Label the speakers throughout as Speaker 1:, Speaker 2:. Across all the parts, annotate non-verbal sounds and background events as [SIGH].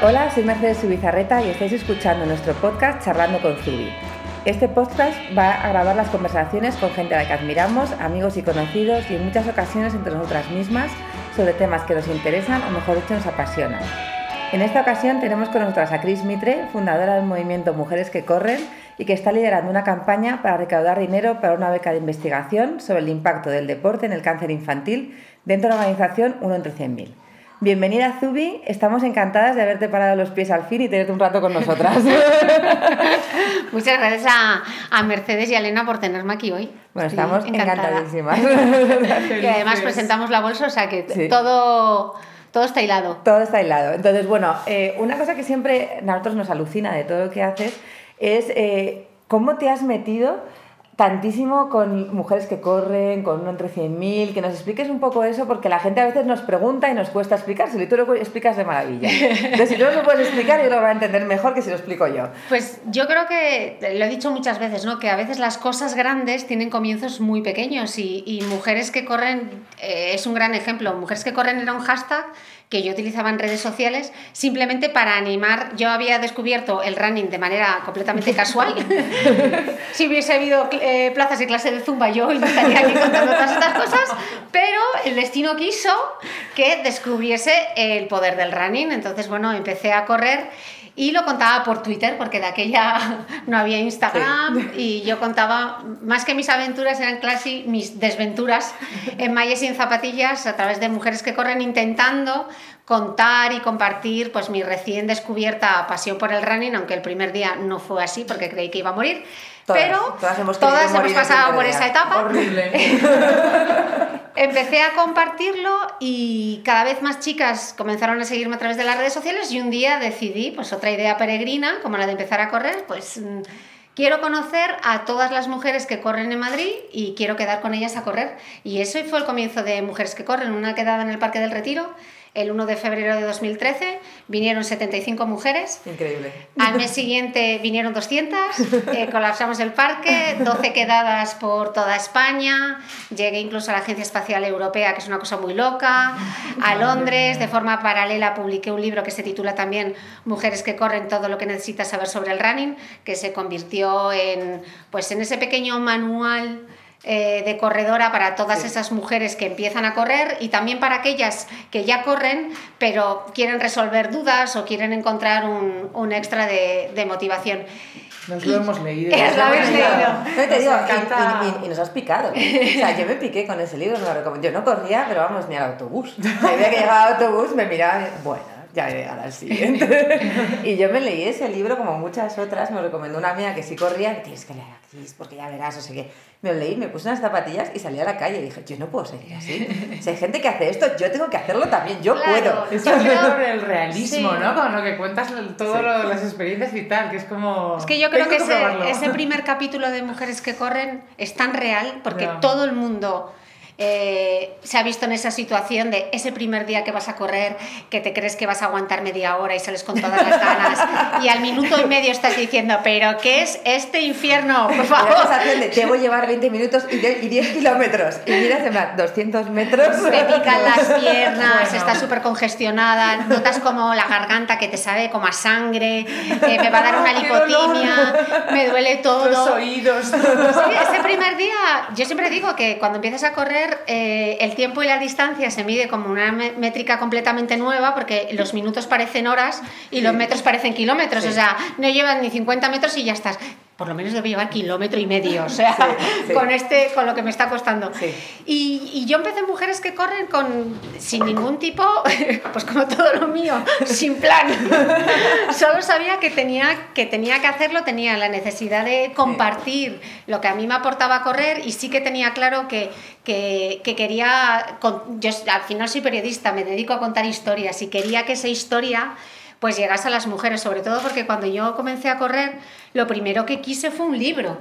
Speaker 1: Hola, soy Mercedes Subizarreta y estáis escuchando nuestro podcast Charlando con Zubi. Este podcast va a grabar las conversaciones con gente a la que admiramos, amigos y conocidos y en muchas ocasiones entre nosotras mismas sobre temas que nos interesan o mejor dicho nos apasionan. En esta ocasión tenemos con nosotras a Cris Mitre, fundadora del movimiento Mujeres que Corren y que está liderando una campaña para recaudar dinero para una beca de investigación sobre el impacto del deporte en el cáncer infantil dentro de la organización 1 entre 100.000. Bienvenida Zubi, estamos encantadas de haberte parado los pies al fin y tenerte un rato con nosotras. [LAUGHS]
Speaker 2: Muchas gracias a, Mercedes y a Elena por tenerme aquí hoy.
Speaker 1: Bueno, estamos encantadísimas. [LAUGHS]
Speaker 2: y además presentamos la bolsa, o sea que todo... Todo está hilado.
Speaker 1: Todo está hilado. Entonces, bueno, eh, una cosa que siempre a nosotros nos alucina de todo lo que haces es eh, cómo te has metido tantísimo con mujeres que corren, con uno entre 100.000, que nos expliques un poco eso, porque la gente a veces nos pregunta y nos cuesta explicar, si tú lo explicas de maravilla. Entonces, si tú no lo puedes explicar, yo lo voy a entender mejor que si lo explico yo.
Speaker 2: Pues yo creo que, lo he dicho muchas veces, ¿no? que a veces las cosas grandes tienen comienzos muy pequeños y, y mujeres que corren eh, es un gran ejemplo. Mujeres que corren era un hashtag que yo utilizaba en redes sociales simplemente para animar. Yo había descubierto el running de manera completamente casual. [LAUGHS] si hubiese habido eh, plazas de clase de zumba, yo estaría aquí contando todas estas cosas, pero el destino quiso que descubriese el poder del running. Entonces, bueno, empecé a correr y lo contaba por Twitter, porque de aquella [LAUGHS] no había Instagram y yo contaba, más que mis aventuras, eran casi mis desventuras [LAUGHS] en mallas y en zapatillas a través de mujeres que corren intentando contar y compartir pues mi recién descubierta pasión por el running, aunque el primer día no fue así porque creí que iba a morir. pero todas hemos, pasado por esa etapa.
Speaker 1: Horrible. [LAUGHS]
Speaker 2: Empecé a compartirlo y cada vez más chicas comenzaron a seguirme a través de las redes sociales y un día decidí, pues otra idea peregrina, como la de empezar a correr, pues mm, quiero conocer a todas las mujeres que corren en Madrid y quiero quedar con ellas a correr. Y eso fue el comienzo de Mujeres que Corren, una quedada en el Parque del Retiro el 1 de febrero de 2013 vinieron 75 mujeres.
Speaker 1: Increíble.
Speaker 2: Al mes siguiente vinieron 200, [LAUGHS] eh, colapsamos el parque, 12 quedadas por toda España, llegué incluso a la Agencia Espacial Europea, que es una cosa muy loca, a Londres, de forma paralela publiqué un libro que se titula también Mujeres que corren todo lo que necesitas saber sobre el running, que se convirtió en, pues, en ese pequeño manual eh, de corredora para todas esas mujeres que empiezan a correr y también para aquellas que ya corren pero quieren resolver dudas o quieren encontrar un, un extra de, de, motivación.
Speaker 3: Nos lo hemos leído.
Speaker 2: Nos lo habéis leído.
Speaker 1: te digo, y, y, nos has picado. O sea, yo me piqué con ese libro, yo no corría, pero vamos, ni al autobús. [LAUGHS] El día que llegaba al autobús me miraba y, bueno ya llegará siguiente. [LAUGHS] y yo me leí ese libro como muchas otras, me recomendó una amiga que sí corría, que tienes que leer porque ya verás, o sea que me lo leí, me puse unas zapatillas y salí a la calle y dije, yo no puedo seguir así. [LAUGHS] Si hay gente que hace esto, yo tengo que hacerlo también, yo puedo.
Speaker 3: Es sobre [LAUGHS] el realismo, ¿no? Con lo que cuentas todas las experiencias y tal, que es como...
Speaker 2: Es que yo creo que, ese, ese, primer capítulo de Mujeres que Corren es tan real porque todo el mundo eh, se ha visto en esa situación de ese primer día que vas a correr, que te crees que vas a aguantar media hora y sales con todas las ganas, y al minuto y medio estás diciendo, pero ¿qué es este infierno? Por favor.
Speaker 1: La debo llevar 20 minutos y 10 kilómetros, y miras en 200 metros.
Speaker 2: Te pican las piernas, estás súper congestionada, notas como la garganta que te sabe como a sangre, eh, me va a dar una [LAUGHS] lipotimia, me duele todo.
Speaker 3: Los oídos. Sí,
Speaker 2: ese primer día, yo siempre digo que cuando empiezas a correr, eh, el tiempo y la distancia se mide como una métrica completamente nueva porque los minutos parecen horas y los metros parecen kilómetros. O sea, no llevan ni 50 metros y ya estás por lo menos debo llevar kilómetro y medio, o sea, [LAUGHS] con este, con lo que me está costando. Y, y, yo empecé Mujeres que corren con, sin ningún tipo, [LAUGHS] pues como todo lo mío, sin plan. [LAUGHS] Solo sabía que tenía, que tenía que hacerlo, tenía la necesidad de compartir lo que a mí me aportaba correr y sí que tenía claro que, que, que quería, yo al final soy periodista, me dedico a contar historias y quería que esa historia pues llegas a las mujeres, sobre todo porque cuando yo comencé a correr, lo primero que quise fue un libro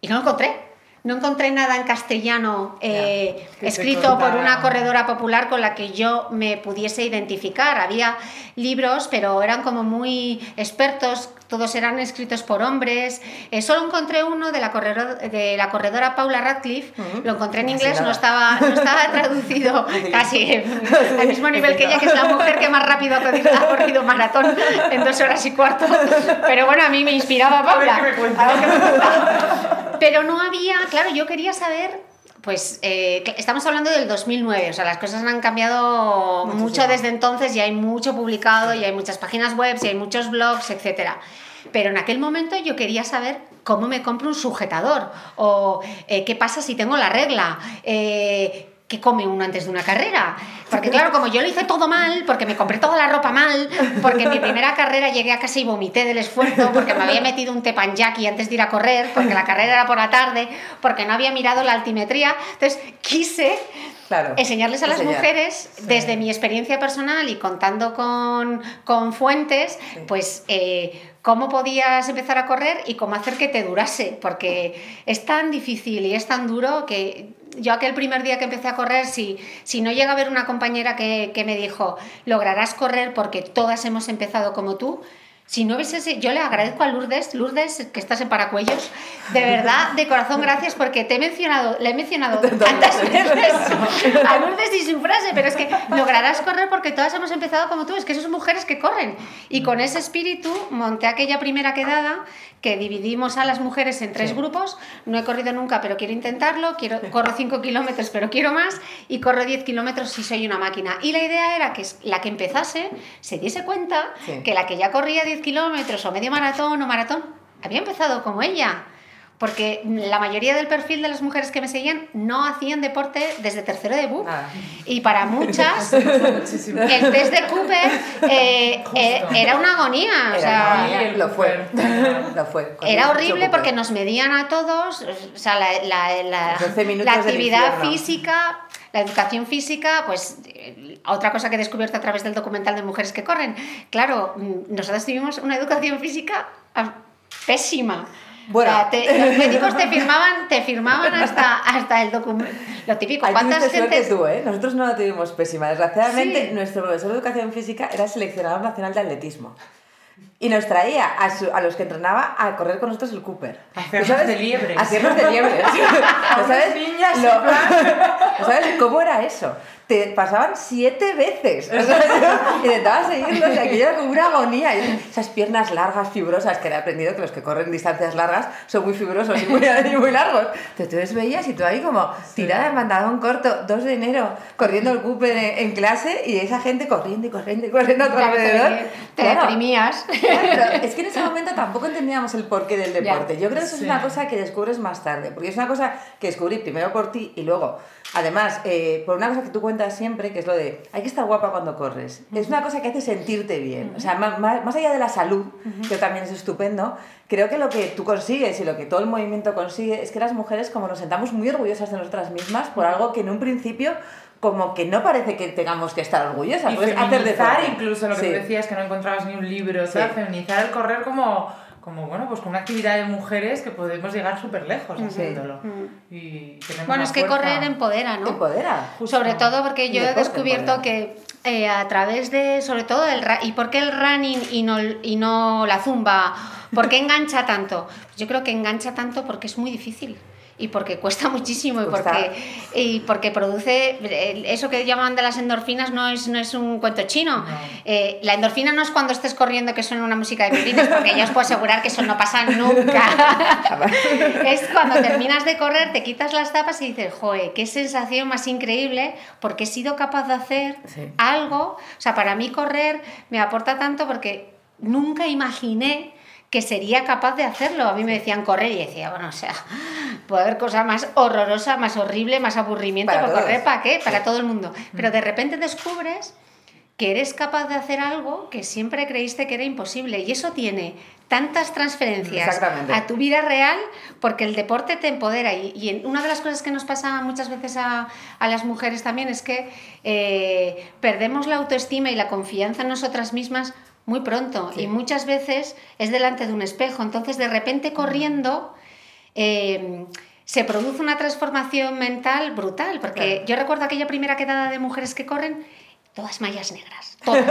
Speaker 2: y no lo encontré. No encontré nada en castellano eh, escrito por una corredora popular con la que yo me pudiese identificar. Había libros, pero eran como muy expertos, todos eran escritos por hombres. Eh, solo encontré uno de la, corredora, de la corredora Paula Radcliffe, lo encontré en inglés, no estaba, no estaba [LAUGHS] traducido [LAUGHS] casi [LAUGHS] al mismo nivel que ella, que es la mujer que más rápido ha corrido, maratón en dos horas y cuarto. Pero bueno, a mí me inspiraba Paula. A ver qué me. Pero no había, claro, yo quería saber, pues eh, estamos hablando del 2009, o sea, las cosas han cambiado
Speaker 1: Muchísimo.
Speaker 2: mucho desde entonces y hay mucho publicado y hay muchas páginas web y hay muchos blogs, etcétera. Pero en aquel momento yo quería saber cómo me compro un sujetador o eh, qué pasa si tengo la regla. eh, ¿Qué come uno antes de una carrera? Porque claro, como yo lo hice todo mal, porque me compré toda la ropa mal, porque en mi primera carrera llegué a casa y vomité del esfuerzo, porque me había metido un teppanyaki antes de ir a correr, porque la carrera era por la tarde, porque no había mirado la altimetría. Entonces quise
Speaker 1: Claro.
Speaker 2: enseñarles a las
Speaker 1: Enseñar.
Speaker 2: mujeres, desde mi experiencia personal y contando con, con fuentes,
Speaker 1: Sí.
Speaker 2: pues eh, cómo podías empezar a correr y cómo hacer que te durase, porque es tan difícil y es tan duro que yo aquel primer día que empecé a correr, si, si no llega a haber una compañera que, que me dijo, lograrás correr porque todas hemos empezado como tú, si no hubiese sido- yo le agradezco a Lourdes, Lourdes, que estás en Paracuellos, de verdad, de corazón, gracias, porque te he mencionado, le he mencionado tantas veces [LAUGHS] a Lourdes y su frase, pero es que lograrás correr porque todas hemos empezado como tú, es que esas mujeres que corren. Y con ese espíritu monté aquella primera quedada que dividimos a las mujeres en tres
Speaker 1: Sí.
Speaker 2: grupos, no he corrido nunca, pero quiero intentarlo, quiero, [LAUGHS] corro 5 kilómetros, pero quiero más, y corro 10 kilómetros si soy una máquina. Y la idea era que la que empezase se diese cuenta
Speaker 1: Sí.
Speaker 2: que la que ya corría 10 kilómetros o medio maratón o maratón había empezado como ella. Porque la mayoría del perfil de las mujeres que me seguían no hacían deporte desde tercero de BUP.
Speaker 1: Nada.
Speaker 2: Y para muchas, [LAUGHS] el test de Cooper eh, eh, era una agonía. o
Speaker 1: Era
Speaker 2: sea,
Speaker 1: agonía.
Speaker 3: el
Speaker 1: lo fue. Lo fue.
Speaker 2: Era horrible porque nos medían a todos, o sea, la, la- la-
Speaker 1: Los 12 minutos
Speaker 2: la actividad física, la educación física, pues eh, otra cosa que he descubierto a través del documental de Mujeres que Corren. Claro, mm, nosotros tuvimos una educación física ah, pésima.
Speaker 1: Bueno.
Speaker 2: O sea, te- los [LAUGHS] médicos te firmaban, te firmaban hasta, hasta el documento. Lo típico, ¿cuántas
Speaker 1: tuviste suerte
Speaker 2: gentes
Speaker 1: tú, ¿eh? Nosotros no la tuvimos pésima. Desgraciadamente,
Speaker 2: Sí.
Speaker 1: nuestro profesor de educación física era seleccionador nacional de atletismo. Y nos traía a, su- a los que entrenaba a correr con nosotros el Cooper.
Speaker 3: Hacernos
Speaker 1: ¿Tú sabes?
Speaker 3: de liebres.
Speaker 1: Hacernos de liebres. [LAUGHS] ¿No sabes?
Speaker 3: niñas,
Speaker 1: Lo-
Speaker 3: en plan. [LAUGHS]
Speaker 1: ¿No sabes cómo era eso? Te pasaban siete veces. O sea, [LAUGHS] intentaba seguirlos y aquello era como una agonía. Esas piernas largas, fibrosas, que he aprendido que los que corren distancias largas son muy fibrosos y muy, [LAUGHS] y muy largos. Entonces tú les veías y tú ahí como tirada en pantalón corto, 2 de enero, corriendo el Cooper en, en clase y esa gente corriendo y corriendo y corriendo a tu alrededor.
Speaker 2: te, deprimías.
Speaker 1: Claro, es que en ese momento tampoco entendíamos el porqué del
Speaker 2: Ya.
Speaker 1: deporte. Yo creo que eso
Speaker 3: Sí.
Speaker 1: es una cosa que descubres más tarde, porque es una cosa que descubrí primero por ti y luego, además, eh, por una cosa que tú cuentas siempre, que es lo de hay que estar guapa cuando corres. Es una cosa que hace sentirte bien. O sea, más, más- allá de la salud, que también es estupendo, creo que lo que tú consigues y lo que todo el movimiento consigue es que las mujeres como nos sentamos muy orgullosas de nosotras mismas por algo que en un principio como que no parece que tengamos que estar orgullosas.
Speaker 3: Y
Speaker 1: Puedes hacer de
Speaker 3: feminizar incluso lo que
Speaker 1: Sí.
Speaker 3: tú decías, que no encontrabas ni un libro,
Speaker 1: Sí.
Speaker 3: tal, feminizar el correr como, como bueno, pues como una actividad de mujeres que podemos llegar súper lejos haciéndolo. Y
Speaker 2: Bueno, es que
Speaker 3: fuerza.
Speaker 2: correr empodera, ¿no?
Speaker 1: empodera.
Speaker 3: Justo.
Speaker 2: Sobre todo porque yo he descubierto
Speaker 1: empodera.
Speaker 2: que eh, a través de, sobre todo, el ra- ¿y por qué el running y no, y no la zumba? ¿Por qué engancha tanto? Yo creo que engancha tanto porque es muy difícil y porque cuesta [LAUGHS] muchísimo y porque, y porque produce eso que llaman de las endorfinas no es, no es un cuento chino.
Speaker 3: No.
Speaker 2: Eh, la endorfina no es cuando estés corriendo que suena una música de violines, porque ya os puedo asegurar que eso no pasa nunca. [LAUGHS] es cuando terminas de correr, te quitas las tapas y dices, joe, qué sensación más increíble, porque he sido capaz de hacer
Speaker 1: Sí.
Speaker 2: algo. O sea, para mí correr me aporta tanto porque nunca imaginé que sería capaz de hacerlo. A mí me decían correr y decía, bueno, o sea, puede haber cosa más horrorosa, más horrible, más aburrimiento,
Speaker 1: Para
Speaker 2: correr para qué? Para todo el mundo. Pero de repente descubres que eres capaz de hacer algo que siempre creíste que era imposible. Y eso tiene tantas transferencias a tu vida real porque el deporte te empodera. Y, y una de las cosas que nos pasa muchas veces a, a las mujeres también es que eh, perdemos la autoestima y la confianza en nosotras mismas muy pronto.
Speaker 1: Sí.
Speaker 2: Y muchas veces es delante de un espejo. Entonces, de repente corriendo... eh, se produce una transformación mental brutal, porque yo recuerdo aquella primera quedada de mujeres que corren, todas mallas negras, todas.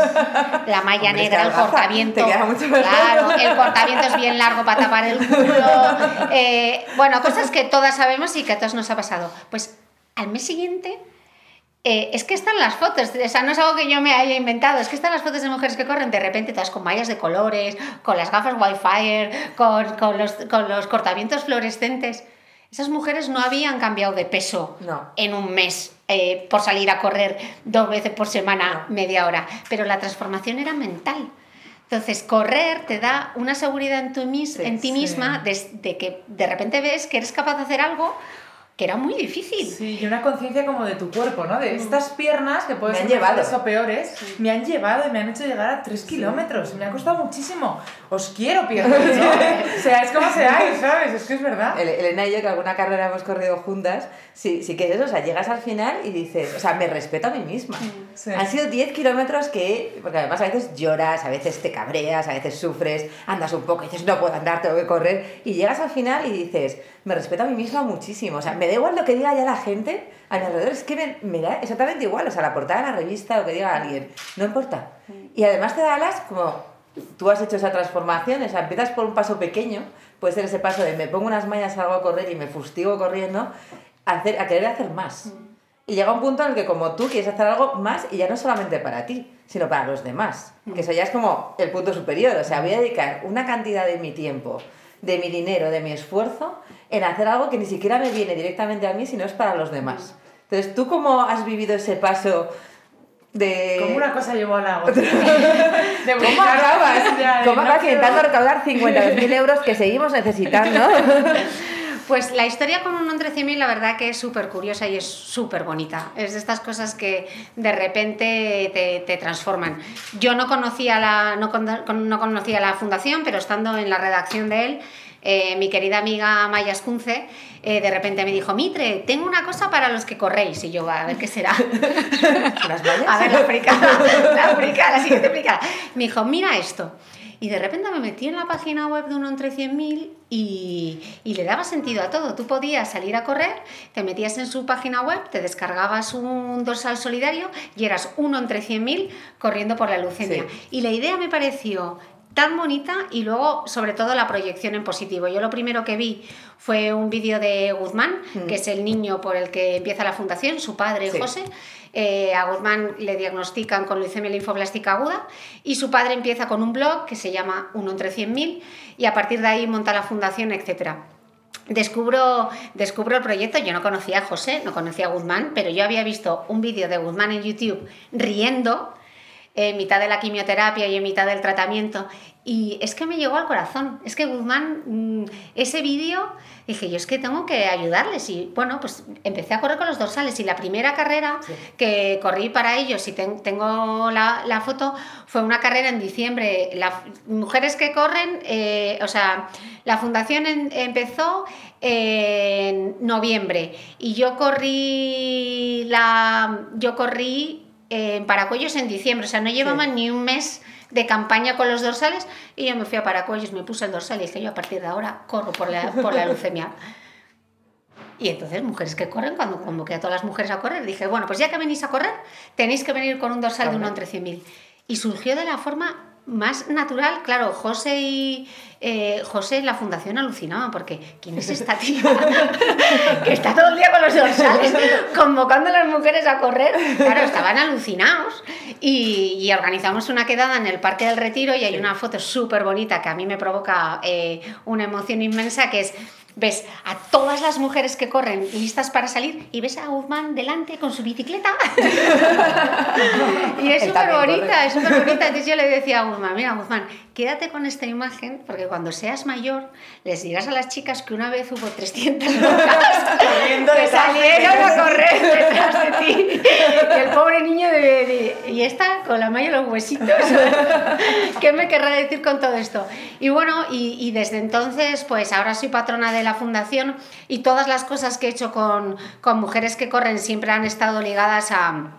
Speaker 2: La malla negra, el cortaviento. claro, el cortaviento es bien largo para tapar el culo. [LAUGHS] Eh, bueno, cosas que todas sabemos y que a todos nos ha pasado. Pues al mes siguiente eh, es que están las fotos, o sea, no es algo que yo me haya inventado, es que están las fotos de mujeres que corren de repente todas con mallas de colores, con las gafas Wi-Fi, con, con, los, con los cortavientos fluorescentes. Esas mujeres no habían cambiado de peso en un mes eh, por salir a correr dos veces por semana, media hora, pero la transformación era mental. Entonces, correr te da una seguridad en, tu mis, en ti misma de, que de repente ves que eres capaz de hacer algo que era muy difícil.
Speaker 3: Sí, y una conciencia como de tu cuerpo, ¿no? De estas piernas, que pueden
Speaker 1: ser mejores
Speaker 3: o peores, me han llevado y me han hecho llegar a 3 kilómetros. Me ha costado muchísimo. Os quiero, [LAUGHS] piernas, ¿no? o sea, es como seáis, ¿sabes? Es que es verdad.
Speaker 1: Elena y yo, que alguna carrera hemos corrido juntas, sí, sí que es eso, o sea, llegas al final y dices, o sea, me respeto a mí misma. Han sido 10 kilómetros que, porque además a veces lloras, a veces te cabreas, a veces sufres, andas un poco y dices, no puedo andar, tengo que correr, y llegas al final y dices, me respeto a mí misma muchísimo, o sea, me da igual lo que diga ya la gente a mi alrededor, es que me, da exactamente igual, o sea, la portada de la revista, lo que diga alguien, no importa. Y además te da alas como tú has hecho esa transformación, o sea, empiezas por un paso pequeño, puede ser ese paso de me pongo unas mallas, salgo a correr y me fustigo corriendo, a, hacer, a querer hacer más. Y llega un punto en el que como tú quieres hacer algo más y ya no solamente para ti, sino para los demás. Que eso ya es como el punto superior. O sea, voy a dedicar una cantidad de mi tiempo, de mi dinero, de mi esfuerzo en hacer algo que ni siquiera me viene directamente a mí, sino es para los demás. Entonces, ¿tú cómo has vivido ese paso de...
Speaker 3: Como una cosa llevó a la otra. [LAUGHS]
Speaker 1: ¿Cómo acabas? ¿Cómo acabas intentando recaudar 52.000 euros que seguimos necesitando? [LAUGHS]
Speaker 2: Pues la historia con un entre 100.000 la verdad que es súper curiosa y es súper bonita. Es de estas cosas que de repente te, te transforman. Yo no conocía, la, no, no conocía la fundación, pero estando en la redacción de él, eh, mi querida amiga Maya Escunce eh, de repente me dijo, Mitre, tengo una cosa para los que corréis. Y yo, a ver qué será. [LAUGHS]
Speaker 1: ¿Las vallas?
Speaker 2: A ver, la africana, la africana, la siguiente. Me dijo, mira esto. Y de repente me metí en la página web de uno entre 100.000 y, y le daba sentido a todo. Tú podías salir a correr, te metías en su página web, te descargabas un dorsal solidario y eras uno entre 100.000 corriendo por la leucemia. Y la idea me pareció tan bonita y luego sobre todo la proyección en positivo. Yo lo primero que vi fue un vídeo de Guzmán, mm. que es el niño por el que empieza la fundación, su padre José. Eh, a Guzmán le diagnostican con leucemia linfoblástica aguda y su padre empieza con un blog que se llama Uno entre 100.000 y a partir de ahí monta la fundación, etc. Descubro, descubro el proyecto, yo no conocía a José, no conocía a Guzmán, pero yo había visto un vídeo de Guzmán en YouTube riendo en mitad de la quimioterapia y en mitad del tratamiento. Y es que me llegó al corazón. Es que Guzmán, mm, ese vídeo, dije, yo es que tengo que ayudarles. Y bueno, pues empecé a correr con los dorsales. Y la primera carrera que corrí para ellos, y tengo la, foto, fue una carrera en diciembre. Las mujeres que corren, eh, o sea, la fundación empezó en noviembre. Y yo corrí la. Yo corrí en Paracuellos en diciembre, o sea, no llevaba ni un mes de campaña con los dorsales y yo me fui a Paracuellos, me puse el dorsal y dije yo a partir de ahora corro por la, por la leucemia. Y entonces, mujeres que corren, cuando convoqué a todas las mujeres a correr, dije, bueno, pues ya que venís a correr, tenéis que venir con un dorsal de uno entre 100.000. Y surgió de la forma más natural, claro, José y eh, José la fundación alucinaban porque ¿quién es esta tía [LAUGHS] que está todo el día con los dorsales convocando a las mujeres a correr? Claro, estaban alucinados. Y, organizamos una quedada en el Parque del Retiro y hay una foto súper bonita que a mí me provoca eh, una emoción inmensa que es ves a todas las mujeres que corren listas para salir y ves a Guzmán delante con su bicicleta. [LAUGHS] y es súper bonita, es súper bonita. Entonces yo le decía a Guzmán, mira Guzmán, quédate con esta imagen porque cuando seas mayor les dirás a las chicas que una vez hubo 300 [LAUGHS] locas que salieron a correr detrás de ti. Y el pobre niño de, y está con la malla y los huesitos. [LAUGHS] ¿Qué me querrá decir con todo esto? Y bueno, y, y desde entonces, pues ahora soy patrona de la fundación y todas las cosas que he hecho con, con mujeres que corren siempre han estado ligadas a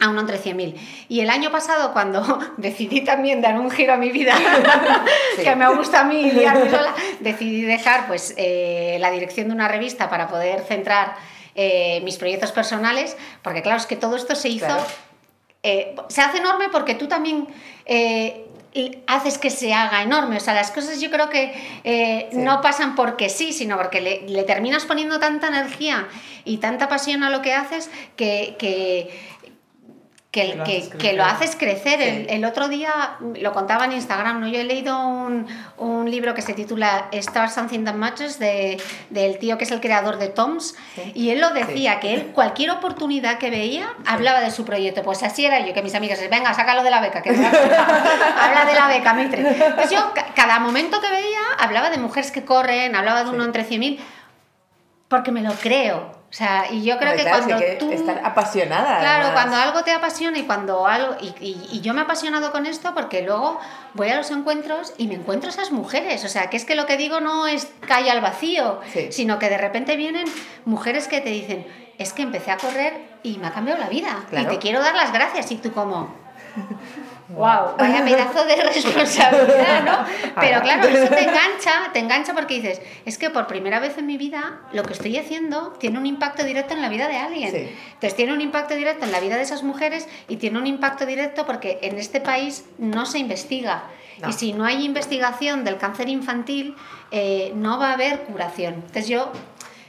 Speaker 2: a uno entre 100.000. Y el año pasado, cuando [LAUGHS] decidí también dar un giro a mi vida, [LAUGHS] que me gusta a mí sola, decidí dejar pues, eh, la dirección de una revista para poder centrar eh, mis proyectos personales, porque claro, es que todo esto se hizo... Eh, se hace enorme porque tú también haces que se haga enorme. O sea, las cosas yo creo que no pasan porque sí, sino porque le, le, terminas poniendo tanta energía y tanta pasión a lo que haces que, que que, que, lo haces crecer. El, otro día lo contaba en Instagram, ¿no? yo he leído un, un libro que se titula Start Something That Matters de, del tío que es el creador de Toms y él lo decía, que él cualquier oportunidad que veía hablaba de su proyecto. Pues así era yo, que mis amigas, venga, sácalo de la beca, que [LAUGHS] habla de la beca, Mitre. Entonces yo cada momento que veía hablaba de mujeres que corren, hablaba de uno entre 100.000, porque me lo creo. O sea, y yo creo que cuando tú...
Speaker 1: Estar apasionada.
Speaker 2: Claro, cuando algo te apasiona y cuando algo... Y, y, yo me he apasionado con esto porque luego voy a los encuentros y me encuentro esas mujeres. O sea, que es que lo que digo no es calle al vacío, sino que de repente vienen mujeres que te dicen, es que empecé a correr y me ha cambiado la vida. Y te quiero dar las gracias. Y tú como... ¡Wow! Vaya pedazo de [LAUGHS] responsabilidad, ¿no? Pero claro, eso te engancha, te engancha porque dices, es que por primera vez en mi vida lo que estoy haciendo tiene un impacto directo en la vida de alguien. Entonces tiene un impacto directo en la vida de esas mujeres y tiene un impacto directo porque en este país no se investiga. Y si no hay investigación del cáncer infantil, eh, no va a haber curación. Entonces yo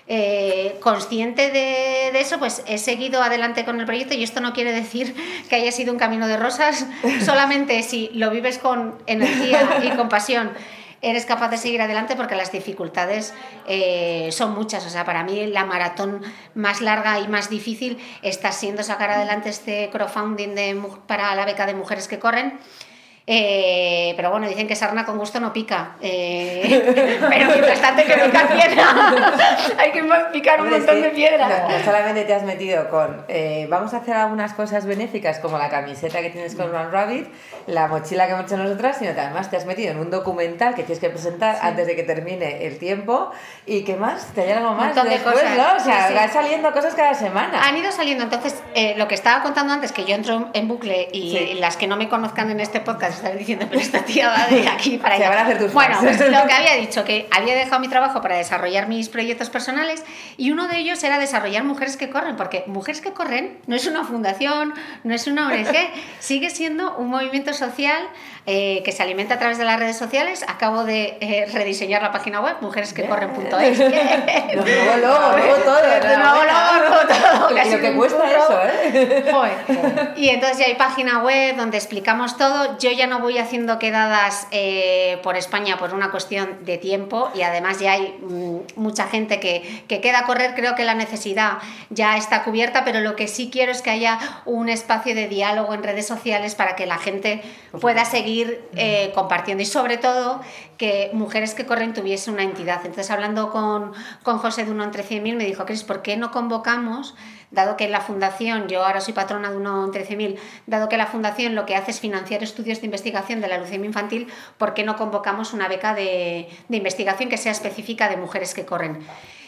Speaker 2: eh, consciente de, de, eso, pues he seguido adelante con el proyecto y esto no quiere decir [LAUGHS] que haya sido un camino de rosas, [LAUGHS] solamente si lo vives con energía y con pasión eres capaz de seguir adelante porque las dificultades eh, son muchas. O sea, para mí la maratón más larga y más difícil está siendo sacar adelante este crowdfunding de, para la beca de mujeres que corren eh, pero bueno, dicen que sarna con gusto no pica. Eh, [LAUGHS] pero mientras tanto hay que picar piedra. [LAUGHS] hay que picar un montón de piedra.
Speaker 1: No, solamente te has metido con. Eh, vamos a hacer algunas cosas benéficas como la camiseta que tienes con Run Rabbit, la mochila que hemos hecho nosotras, sino que además te has metido en un documental que tienes que presentar antes de que termine el tiempo. ¿Y qué más? ¿Te hay algo más?
Speaker 2: Un de cosas.
Speaker 1: ¿no? O sea, van saliendo cosas cada semana.
Speaker 2: Han ido saliendo. Entonces, lo que estaba contando antes, que yo entro en bucle y las que no me conozcan en este podcast estar diciendo, pero esta tía va de aquí para allá.
Speaker 1: van a hacer tus
Speaker 2: bueno, pues lo que había dicho, que había dejado mi trabajo para desarrollar mis proyectos personales y uno de ellos era desarrollar Mujeres que Corren, porque Mujeres que Corren no es una fundación, no es una ONG, sigue siendo un movimiento social eh, que se alimenta a través de las redes sociales. Acabo de eh, rediseñar la página web, mujeresquecorren.es.
Speaker 1: luego, luego, todo.
Speaker 2: Luego, luego, todo.
Speaker 1: Lo que cuesta eso, ¿eh?
Speaker 2: Y entonces ya hay página web donde explicamos todo. Yo ya no voy haciendo quedadas eh, por España por una cuestión de tiempo y además ya hay mm, mucha gente que, que queda a correr. Creo que la necesidad ya está cubierta, pero lo que sí quiero es que haya un espacio de diálogo en redes sociales para que la gente pueda seguir eh, compartiendo y sobre todo que Mujeres que Corren tuviese una entidad. Entonces, hablando con, con José de uno entre 100.000, me dijo, Cris, ¿por qué no convocamos dado que la fundación, yo ahora soy patrona de uno en 13.000, dado que la fundación lo que hace es financiar estudios de investigación de la leucemia infantil, ¿por qué no convocamos una beca de, de investigación que sea específica de mujeres que corren?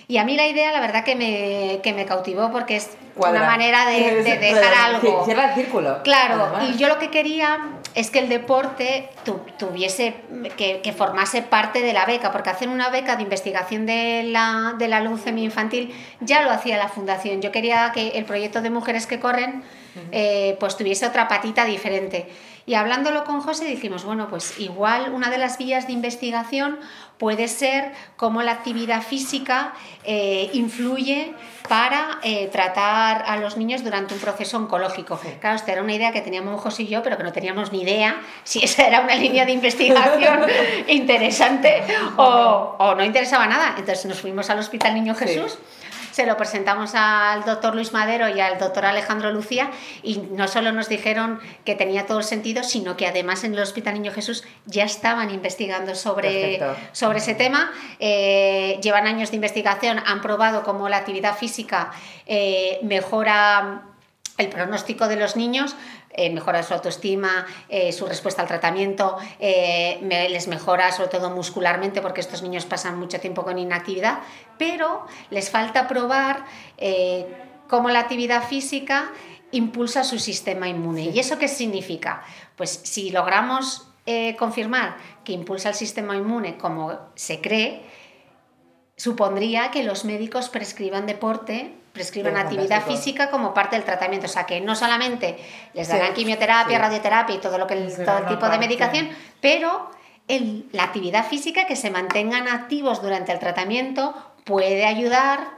Speaker 2: Y a mí la idea, la verdad, que me, que me cautivó porque es una manera de, [LAUGHS] de dejar algo.
Speaker 1: Cierra el círculo.
Speaker 2: Claro, y yo lo que quería es que el deporte tuviese, que, que, formase parte de la beca, porque hacer una beca de investigación de la, de la leucemia infantil ya lo hacía la fundación. Yo quería que el proyecto de Mujeres que Corren eh, pues tuviese otra patita diferente. Y hablándolo con José dijimos, bueno, pues igual una de las vías de investigación puede ser cómo la actividad física eh, influye para eh, tratar a los niños durante un proceso oncológico. Claro, esta era una idea que teníamos José y yo, pero que no teníamos ni idea si esa era una línea de investigación [LAUGHS] interesante o, o, no interesaba nada. Entonces nos fuimos al Hospital Niño Jesús se lo presentamos al doctor Luis Madero y al doctor Alejandro Lucía y no solo nos dijeron que tenía todo el sentido, sino que además en el Hospital Niño Jesús ya estaban investigando sobre, sobre ese tema. Eh, llevan años de investigación, han probado cómo la actividad física eh, mejora el pronóstico de los niños, eh, mejora su autoestima, eh, su respuesta al tratamiento, eh, les mejora sobre todo muscularmente porque estos niños pasan mucho tiempo con inactividad, pero les falta probar cómo la actividad física impulsa su sistema inmune. ¿Y eso qué significa? Pues si logramos confirmar que impulsa el sistema inmune como se cree, supondría que los médicos prescriban deporte, prescriban
Speaker 1: Qué
Speaker 2: actividad
Speaker 1: fantástico.
Speaker 2: física como parte del tratamiento. O sea, que no solamente les
Speaker 1: Sí,
Speaker 2: darán quimioterapia,
Speaker 1: sí.
Speaker 2: radioterapia y todo lo que el- todo el tipo de medicación, pero el- la actividad física que se mantengan activos durante el tratamiento puede ayudar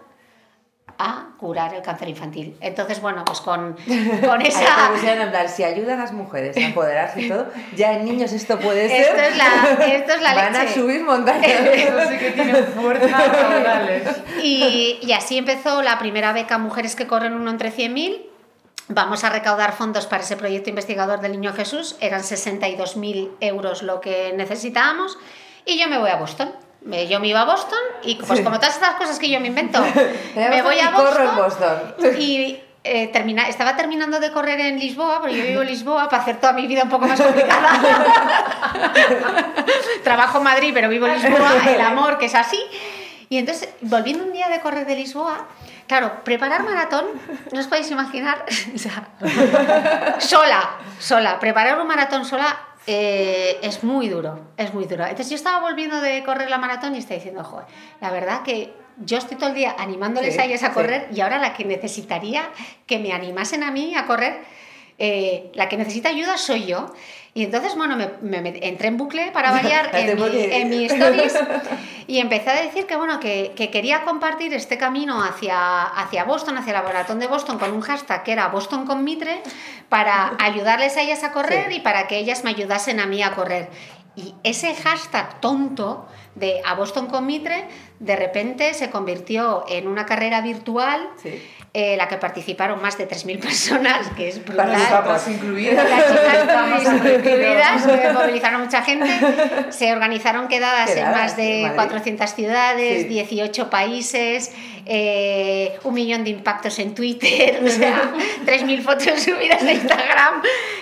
Speaker 2: a curar el cáncer infantil. Entonces, bueno, pues con, [LAUGHS] con esa...
Speaker 1: en plan, si ayuda a las mujeres a empoderarse y todo, ya en niños esto puede ser.
Speaker 2: Esto es la, esto es la [LAUGHS]
Speaker 1: Van a subir montañas. [LAUGHS]
Speaker 3: Eso sí que tiene fuerzas laborales.
Speaker 2: Y, y así empezó la primera beca Mujeres que corren uno entre 100.000. Vamos a recaudar fondos para ese proyecto investigador del Niño Jesús. Eran 62.000 euros lo que necesitábamos. Y yo me voy a Boston. Yo me iba a Boston y pues
Speaker 1: Sí.
Speaker 2: como todas estas cosas que yo me invento, [LAUGHS]
Speaker 1: Me
Speaker 2: voy a
Speaker 1: y corro en
Speaker 2: Boston
Speaker 1: Boston.
Speaker 2: y eh, termina, estaba terminando de correr en Lisboa, porque yo vivo en Lisboa, para hacer toda mi vida un poco más complicada. [LAUGHS] Trabajo en Madrid, pero vivo en Lisboa, el amor, que es así. Y entonces, volviendo un día de correr de Lisboa, claro, preparar maratón, no os podéis imaginar, [LAUGHS] o sea, sola, sola, preparar un maratón sola eh, es muy duro, es muy duro. Entonces yo estaba volviendo de correr la maratón y estaba diciendo, joder, la verdad que yo estoy todo el día animándoles
Speaker 1: Sí,
Speaker 2: a ellas a
Speaker 1: sí.
Speaker 2: correr y ahora la que necesitaría que me animasen a mí a correr, eh, la que necesita ayuda soy yo. Y entonces, bueno, me, me- me entré en bucle para variar [LAUGHS] en, mi,
Speaker 1: porque-
Speaker 2: en mi stories [LAUGHS] y empecé a decir que, bueno, que, que quería compartir este camino hacia, hacia Boston, hacia la maratón de Boston, con un hashtag que era Boston con Mitre, para [LAUGHS] ayudarles a ellas a correr
Speaker 1: Sí.
Speaker 2: y para que ellas me ayudasen a mí a correr. Y ese hashtag tonto de a Boston con Mitre, de repente se convirtió en una carrera virtual
Speaker 1: Sí.
Speaker 2: eh, la que participaron más de 3.000 [LAUGHS] personas, que es brutal.
Speaker 3: Las papas incluidas.
Speaker 2: Las chicas [LAUGHS] incluidas, que [LAUGHS] movilizaron mucha gente. Se organizaron quedadas, en
Speaker 1: Quedadas
Speaker 2: más
Speaker 1: en
Speaker 2: de
Speaker 1: Madrid.
Speaker 2: 400 ciudades,
Speaker 1: Sí.
Speaker 2: 18 países, eh, un millón de impactos en Twitter, o sea, 3.000 fotos subidas a Instagram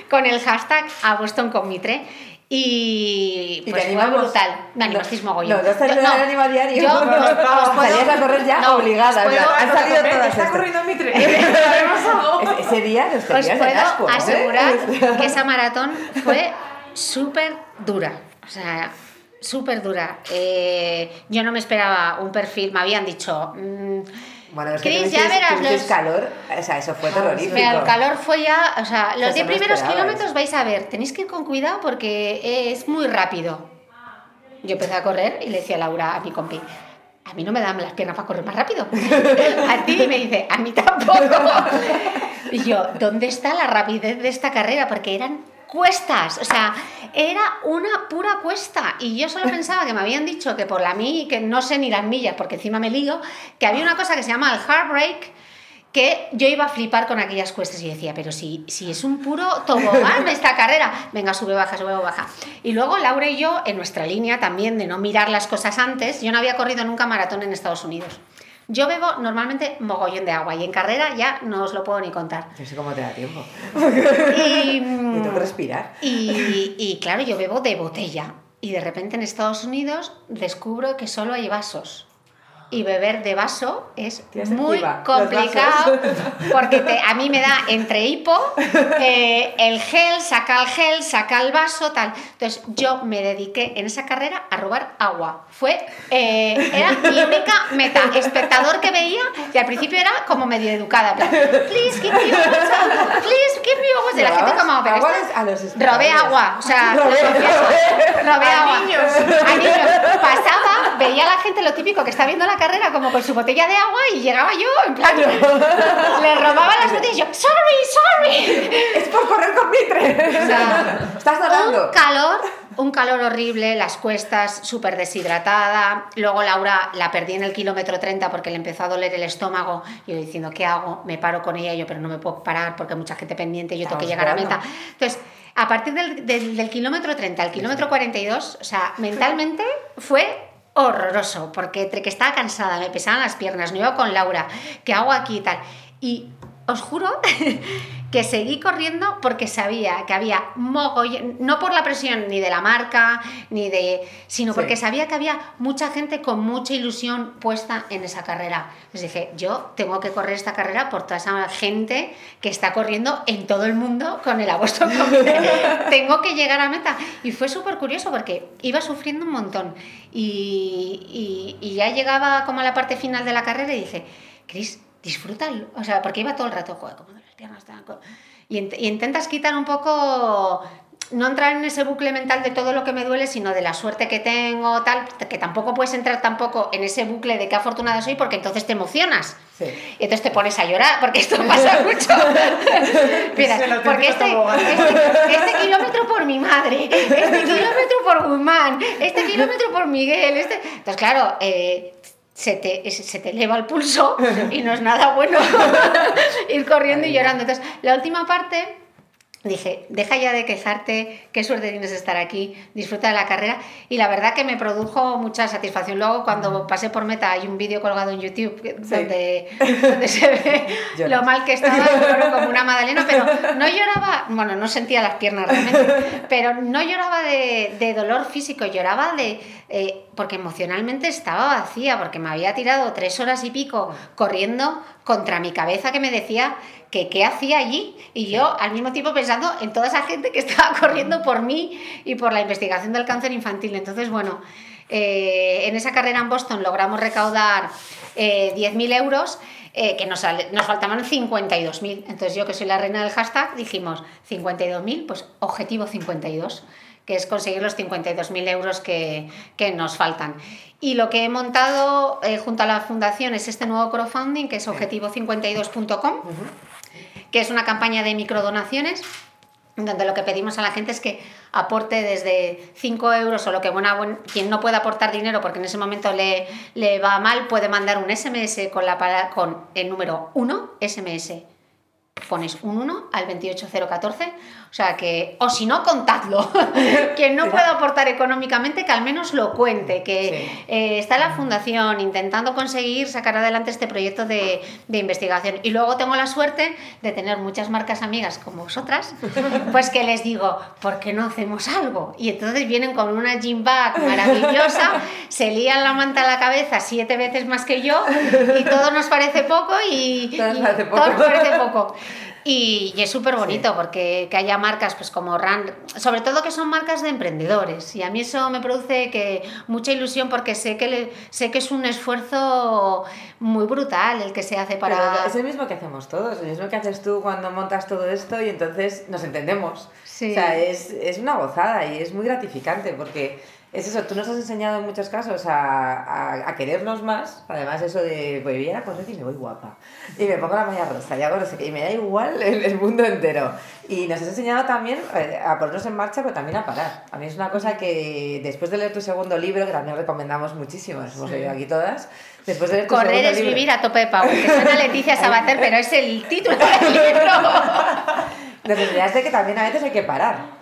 Speaker 2: con el hashtag a Boston con Mitre. Y,
Speaker 1: ¿Y
Speaker 2: pues
Speaker 1: te
Speaker 2: fue
Speaker 1: animamos?
Speaker 2: brutal. Me animasteis mogollón.
Speaker 1: No, no estás
Speaker 2: Yo-
Speaker 1: en el ánimo a diario.
Speaker 2: Yo os- os puedo-
Speaker 1: Salías a correr ya
Speaker 2: no,
Speaker 1: obligada.
Speaker 2: puedo-
Speaker 1: plan, Han salido todas
Speaker 3: Está corriendo. Haremos [LAUGHS] algo. [LAUGHS]
Speaker 1: Ese- día nos
Speaker 2: Os
Speaker 1: en
Speaker 2: puedo
Speaker 1: ascuas, ¿eh?
Speaker 2: asegurar [LAUGHS] que esa maratón fue súper dura. O sea, súper dura. Eh, yo no me esperaba un perfil, me habían dicho. mm,
Speaker 1: Bueno, es que
Speaker 2: Cris,
Speaker 1: tuvisteis-
Speaker 2: ya verás los-
Speaker 1: calor, o sea, eso fue terrorífico.
Speaker 2: Mira, el calor fue ya, o sea, los
Speaker 1: Eso
Speaker 2: 10
Speaker 1: no
Speaker 2: primeros kilómetros vais a ver, tenéis que ir con cuidado porque es muy rápido. Yo empecé a correr y le decía a Laura, a mi compi, a mí no me dan las piernas para correr más rápido. [LAUGHS] a ti y me dice, a mí tampoco. [LAUGHS] Y yo, ¿dónde está la rapidez de esta carrera? Porque eran cuestas, o sea, era una pura cuesta. Y yo solo pensaba que me habían dicho que por la mí, que no sé ni las millas, porque encima me lío, que había una cosa que se llama el heartbreak, que yo iba a flipar con aquellas cuestas y decía, pero si, si es un puro tobogán [LAUGHS] esta carrera, venga, sube, baja, sube, baja. Y luego Laura y yo, en nuestra línea también de no mirar las cosas antes, yo no había corrido nunca maratón en Estados Unidos. Yo bebo normalmente mogollón de agua y en carrera ya no os lo puedo ni contar.
Speaker 1: No sé cómo te da tiempo. [LAUGHS]
Speaker 2: Y,
Speaker 1: Te tengo que respirar.
Speaker 2: y, y claro, yo bebo de botella. Y de repente en Estados Unidos descubro que solo hay vasos. Y beber de vaso es muy complicado [LAUGHS] porque te- a mí me da entre hipo, eh, el gel, saca el gel, saca el vaso, tal. Entonces yo me dediqué en esa carrera a robar agua. Fue, eh, era mi única meta. Espectador que veía y al principio era como medio educada. plan, Please give me water, please give me water. La gente como, pero
Speaker 1: Agua a los
Speaker 2: Robé agua, o sea, [LAUGHS] lo
Speaker 1: Robé-.
Speaker 2: Robé
Speaker 3: A
Speaker 2: agua.
Speaker 3: niños.
Speaker 2: A niños. Pasaba, veía a la gente lo típico que está viendo la carrera como con su botella de agua y llegaba yo en plan. [LAUGHS] le robaba las botellas y yo, sorry, sorry.
Speaker 1: Es por correr con Mitre.
Speaker 2: O sea, [LAUGHS]
Speaker 1: Estás nadando.
Speaker 2: un calor, un calor horrible, las cuestas, súper deshidratada. Luego Laura la perdí en el kilómetro 30 porque le empezó a doler el estómago. Y yo diciendo, ¿qué hago? Me paro con ella, y yo, pero no me puedo parar porque hay mucha gente pendiente, yo tengo que llegar a
Speaker 1: esperando.
Speaker 2: meta. Entonces, a partir del, del- del kilómetro 30 al kilómetro 42, o sea, mentalmente fue horroroso, porque entre que estaba cansada, me pesaban las piernas, no iba con Laura, ¿qué hago aquí y tal? Y os juro [LAUGHS] que seguí corriendo porque sabía que había mogollón, no por la presión ni de la marca, ni de, sino porque sabía que había mucha gente con mucha ilusión puesta en esa carrera. Les dije, yo tengo que correr esta carrera por toda esa gente que está corriendo en todo el mundo con el agosto [LAUGHS] tengo que llegar a meta. Y fue súper curioso porque iba sufriendo un montón. Y, y, ya llegaba como a la parte final de la carrera y dije, Cris, disfrútalo. O sea, porque iba todo el rato, joder, como están... Y intentas quitar un poco no entrar en ese bucle mental de todo lo que me duele, sino de la suerte que tengo, tal, que tampoco puedes entrar tampoco en ese bucle de qué afortunada soy, porque entonces te emocionas. Sí. Y entonces te pones a llorar, porque esto pasa [LAUGHS] mucho. Mira, porque este, este, este, kilómetro por mi madre, este kilómetro por Guzmán, este kilómetro por Miguel, este... Entonces, claro, eh, se te, se te eleva el pulso [LAUGHS] y no es nada bueno [LAUGHS] [LAUGHS] ir corriendo y llorando. Entonces, la última parte dije, deja ya de quejarte, qué suerte tienes de estar aquí, disfruta de la carrera. Y la verdad que me produjo mucha satisfacción. Luego, cuando pasé por meta, hay un vídeo colgado en YouTube [LAUGHS] donde, se ve lo mal que estaba, como una magdalena, pero no lloraba, bueno, no sentía las piernas realmente, [LAUGHS] pero no lloraba de, de dolor físico, lloraba de, eh, porque emocionalmente estaba vacía, porque me había tirado tres horas y pico corriendo contra mi cabeza que me decía que qué hacía allí y yo al mismo tiempo pensando en toda esa gente que [LAUGHS] estaba corriendo por mí y por la investigación del cáncer infantil. Entonces, bueno, eh, en esa carrera en Boston logramos recaudar eh, 10.000 euros. Eh, que nos, nos faltaban 52.000. Entonces yo que soy la reina del hashtag dijimos 52.000, pues objetivo 52 que es conseguir los 52.000 euros que, que, nos faltan. Y lo que he montado eh, junto a la fundación es este nuevo crowdfunding, que es objetivo52.com, que es una campaña de microdonaciones donde lo que pedimos a la gente es que aporte desde 5 euros o lo que buena, quien no pueda aportar dinero porque en ese momento le, le va mal puede mandar un SMS con, la, con el número 1 SMS pones un 1 al 28014, o sea que, o si no, contadlo. [LAUGHS] Quien no pueda aportar económicamente, que al menos lo cuente, que eh, está la fundación intentando conseguir sacar adelante este proyecto de, de, investigación. Y luego tengo la suerte de tener muchas marcas amigas como vosotras, [LAUGHS] pues que les digo, ¿por qué no hacemos algo? Y entonces vienen con una gym bag maravillosa, [LAUGHS] se lían la manta a la cabeza siete veces más que yo y todo nos parece poco y, todo, y todo nos parece poco. Y, es súper bonito porque que haya marcas pues como RAN, sobre todo que son marcas de emprendedores. Y a mí eso me produce que mucha ilusión porque sé que, sé que es un esfuerzo muy brutal el que se hace para...
Speaker 1: es el mismo que hacemos todos, el mismo que haces tú cuando montas todo esto y entonces nos entendemos. Sí. O sea, es, es una gozada y es muy gratificante porque es eso, tú nos has enseñado en muchos casos a, a, querernos más. Además, eso de voy bien a correr y me voy guapa. Y me pongo la malla rosa y hago no sé qué. Y me da igual el, el mundo entero. Y nos has enseñado también eh, a ponernos en marcha, pero también a parar. A mí es una cosa que después de leer tu segundo libro, que también recomendamos muchísimo, hemos leído aquí todas. Después de leer tu
Speaker 2: Correr es vivir a tope de power, que suena [LAUGHS] Leticia Sabater, pero es el título del libro.
Speaker 1: Nos enseñaste que también a veces hay que parar.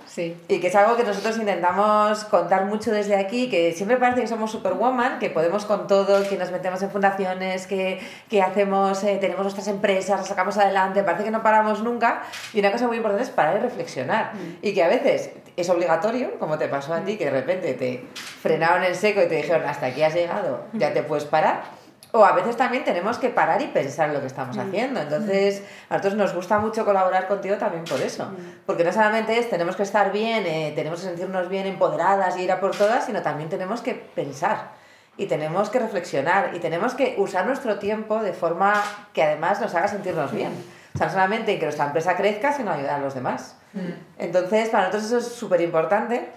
Speaker 1: Y que es algo que nosotros intentamos contar mucho desde aquí, que siempre parece que somos superwoman, que podemos con todo, que nos metemos en fundaciones, que, que hacemos, eh, tenemos nuestras empresas, las sacamos adelante, parece que no paramos nunca. Y una cosa muy importante es parar y reflexionar. Mm. Y que a veces es obligatorio, como te pasó a ti, que de repente te frenaron en seco y te dijeron hasta aquí has llegado, ya te puedes parar o a veces también tenemos que parar y pensar lo que estamos mm. haciendo. Entonces, a nosotros nos gusta mucho colaborar contigo también por eso. Mm. Porque no solamente es tenemos que estar bien, eh, tenemos que sentirnos bien empoderadas y ir a por todas, sino también tenemos que pensar y tenemos que reflexionar y tenemos que usar nuestro tiempo de forma que además nos haga sentirnos bien. O sea, no solamente que nuestra empresa crezca, sino ayudar a los demás. Mm. Entonces, para nosotros eso es súper importante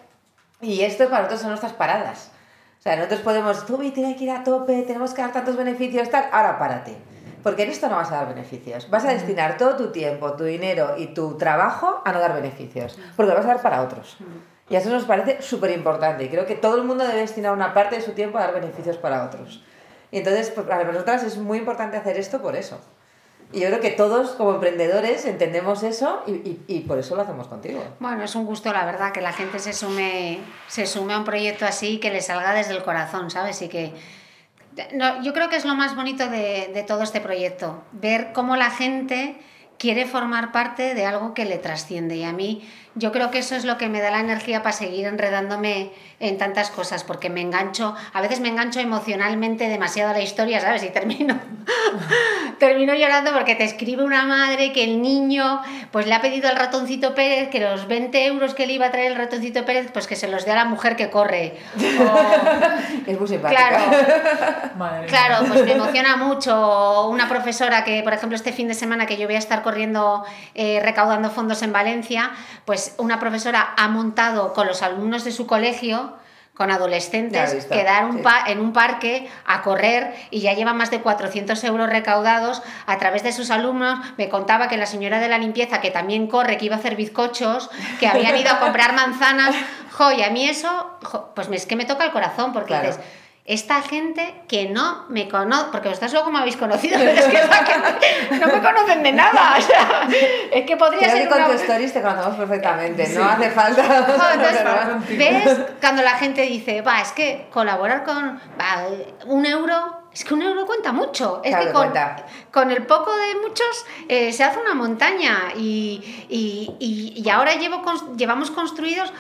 Speaker 1: y esto para nosotros son nuestras paradas. O sea, nosotros podemos, tú tienes que ir a tope, tenemos que dar tantos beneficios, tal, ahora párate. Porque en esto no vas a dar beneficios. Vas a destinar todo tu tiempo, tu dinero y tu trabajo a no dar beneficios. Porque lo vas a dar para otros. Y eso nos parece súper importante. Y creo que todo el mundo debe destinar una parte de su tiempo a dar beneficios para otros. Y entonces, pues, para nosotras es muy importante hacer esto por eso. Y yo creo que todos como emprendedores entendemos eso y, y, y, por eso lo hacemos contigo.
Speaker 2: Bueno, es un gusto, la verdad, que la gente se sume, se sume a un proyecto así y que le salga desde el corazón, ¿sabes? Y que... No, yo creo que es lo más bonito de, de todo este proyecto, ver cómo la gente quiere formar parte de algo que le trasciende. Y a mí yo creo que eso es lo que me da la energía para seguir enredándome en tantas cosas, porque me engancho, a veces me engancho emocionalmente demasiado a la historia, ¿sabes? Y termino, [LAUGHS] termino llorando porque te escribe una madre que el niño pues le ha pedido al ratoncito Pérez que los 20 euros que le iba a traer el ratoncito Pérez, pues que se los dé a la mujer que corre. [LAUGHS]
Speaker 1: es muy simpática.
Speaker 2: Claro, [LAUGHS] claro, pues me emociona mucho. Una profesora que, por ejemplo, este fin de semana que yo voy a estar corriendo, eh, recaudando fondos en Valencia, pues una profesora ha montado con los alumnos de su colegio con adolescentes, quedar un en un parque a correr y ya lleva más de 400 euros recaudados a través de sus alumnos. Me contaba que la señora de la limpieza, que también corre, que iba a hacer bizcochos, que habían ido a comprar manzanas. [LAUGHS] Jo, y a mí eso, pues es que me toca el corazón, porque dices esta gente que no me conoce, porque vosotros luego me habéis conocido, [LAUGHS] pero es que, no me conocen de nada. O sea, es que podría ser.
Speaker 1: Que con una... tu stories te conocemos perfectamente, no hace falta. [LAUGHS] [LAUGHS]
Speaker 2: ¿Ves? Cuando la gente dice, va, es que colaborar con un euro. Es que un euro cuenta mucho. Es que con, con, el poco de muchos eh, se hace una montaña. Y, y, y, y ahora llevo, llevamos construidos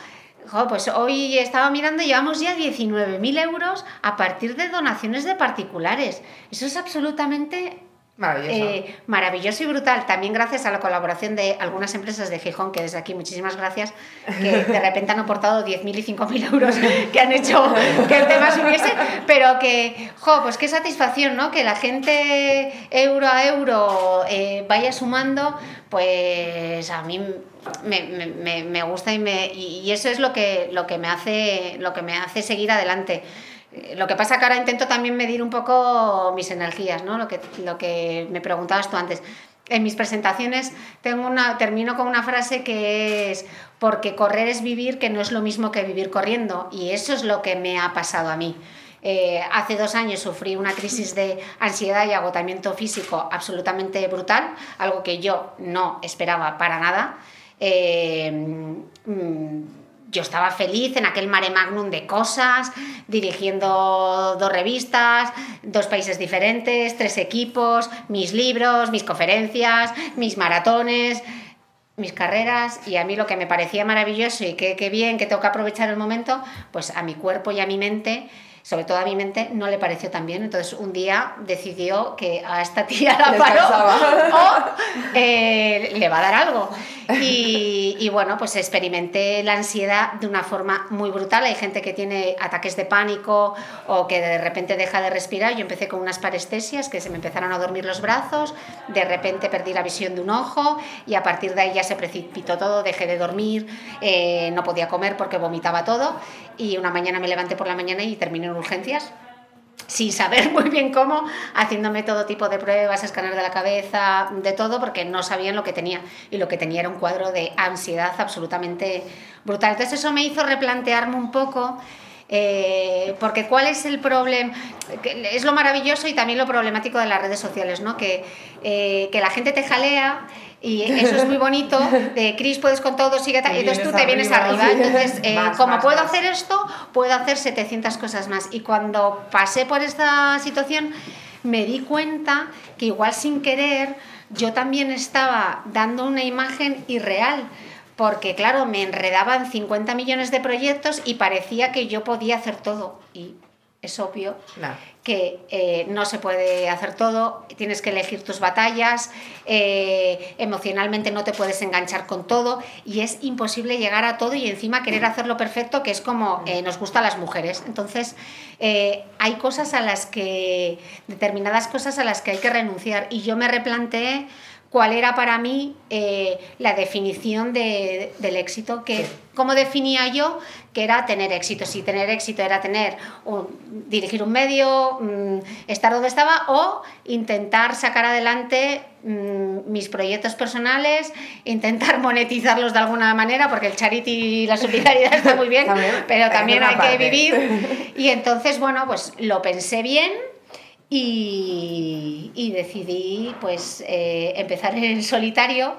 Speaker 2: pues hoy estaba mirando, llevamos ya 19.000 euros a partir de donaciones de particulares. Eso es absolutamente
Speaker 1: Maravilloso.
Speaker 2: Eh, maravilloso y brutal. También gracias a la colaboración de algunas empresas de Gijón, que desde aquí muchísimas gracias, que de repente han aportado 10.000 y 5.000 euros [LAUGHS] que han hecho que el tema subiese, pero que, jo, pues qué satisfacción, ¿no? Que la gente euro a euro eh, vaya sumando, pues a mí me, me, me gusta y, me, y eso es lo que, lo que, me hace, lo que me hace seguir adelante. Lo que pasa que ahora intento también medir un poco mis energías, ¿no? Lo que, lo que me preguntabas tú antes. En mis presentaciones tengo una, termino con una frase que es porque correr es vivir, que no es lo mismo que vivir corriendo. Y eso es lo que me ha pasado a mí. Eh, hace dos años sufrí una crisis de ansiedad y agotamiento físico absolutamente brutal, algo que yo no esperaba para nada. Eh, mm, yo estaba feliz en aquel mare magnum de cosas, dirigiendo dos revistas, dos países diferentes, tres equipos, mis libros, mis conferencias, mis maratones, mis carreras. Y a mí lo que me parecía maravilloso y qué bien que tengo que aprovechar el momento, pues a mi cuerpo y a mi mente sobre todo a mi mente, no le pareció tan bien. Entonces un día decidió que a esta tía [LAUGHS] la paró [LAUGHS] o eh, le va a dar algo. Y, y, bueno, pues experimenté la ansiedad de una forma muy brutal. Hay gente que tiene ataques de pánico o que de repente deja de respirar. Yo empecé con unas parestesias que se me empezaron a dormir los brazos, de repente perdí la visión de un ojo y a partir de ahí ya se precipitó todo, dejé de dormir, eh, no podía comer porque vomitaba todo y una mañana me levanté por la mañana y terminé en urgencias sin saber [LAUGHS] muy bien cómo, haciéndome todo tipo de pruebas, escáner de la cabeza, de todo, porque no sabían lo que tenía. Y lo que tenía era un cuadro de ansiedad absolutamente brutal. Entonces eso me hizo replantearme un poco. Eh, porque cuál es el problema, es lo maravilloso y también lo problemático de las redes sociales, ¿no? que, eh, que la gente te jalea y eso es muy bonito, de Cris, puedes con todo, sigue y entonces tú te vienes arriba. Entonces, eh, como puedo hacer esto, puedo hacer 700 cosas más. Y cuando pasé por esta situación, me di cuenta que igual sin querer, yo también estaba dando una imagen irreal. Porque claro, me enredaban 50 millones de proyectos y parecía que yo podía hacer todo. Y es obvio que eh, no se puede hacer todo, tienes que elegir tus batallas, eh, emocionalmente no te puedes enganchar con todo y es imposible llegar a todo y encima querer hacerlo perfecto, que es como eh, nos gusta a las mujeres. Entonces, hay cosas a las que, determinadas cosas a las que hay que renunciar y yo me replanteé cuál era para mí eh, la definición de, del éxito, que cómo definía yo que era tener éxito, si tener éxito era tener dirigir un medio, mm, estar donde estaba o intentar sacar adelante mm, mis proyectos personales, intentar [LAUGHS] monetizarlos de alguna manera, porque el charity y la solidaridad está muy bien, [LAUGHS] pero también hay que vivir. [LAUGHS] Y entonces, bueno, pues lo pensé bien y, decidí pues eh, empezar en solitario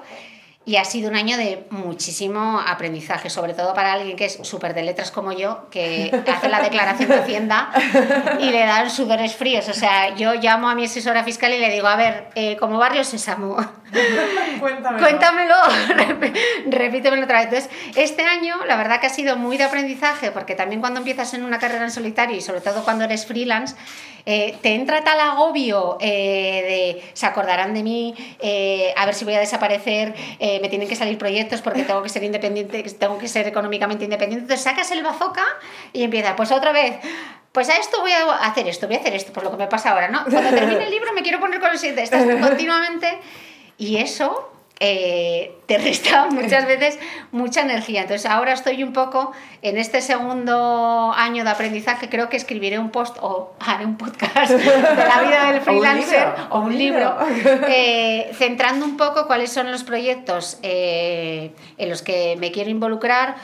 Speaker 2: y ha sido un año de muchísimo aprendizaje, sobre todo para alguien que es súper de letras como yo, que [LAUGHS] hace la declaración de Hacienda y le dan sudores fríos. O sea, yo llamo a mi asesora fiscal y le digo, a ver, eh, como barrio sésamo, [LAUGHS]
Speaker 3: Cuéntamelo.
Speaker 2: Cuéntamelo, [LAUGHS] repítemelo otra vez. Entonces, este año, la verdad que ha sido muy de aprendizaje, porque también cuando empiezas en una carrera en solitario y sobre todo cuando eres freelance, eh, te entra tal agobio eh, de se acordarán de mí, eh, a ver si voy a desaparecer, me tienen que salir proyectos porque tengo que ser independiente, tengo que ser económicamente independiente. Entonces sacas el bazooka y empieza, pues otra vez, pues a esto voy a hacer esto, voy a hacer esto, por lo que me pasa ahora, ¿no? Cuando termine el libro me quiero poner con el siguiente, estás [LAUGHS] continuamente y eso eh, te resta [LAUGHS] muchas veces mucha energía. Entonces ahora estoy un poco en este segundo año de aprendizaje, creo que escribiré un post o haré un podcast de la vida del freelancer [LAUGHS]
Speaker 1: o un libro,
Speaker 2: eh, centrando un poco cuáles son los proyectos eh, en los que me quiero involucrar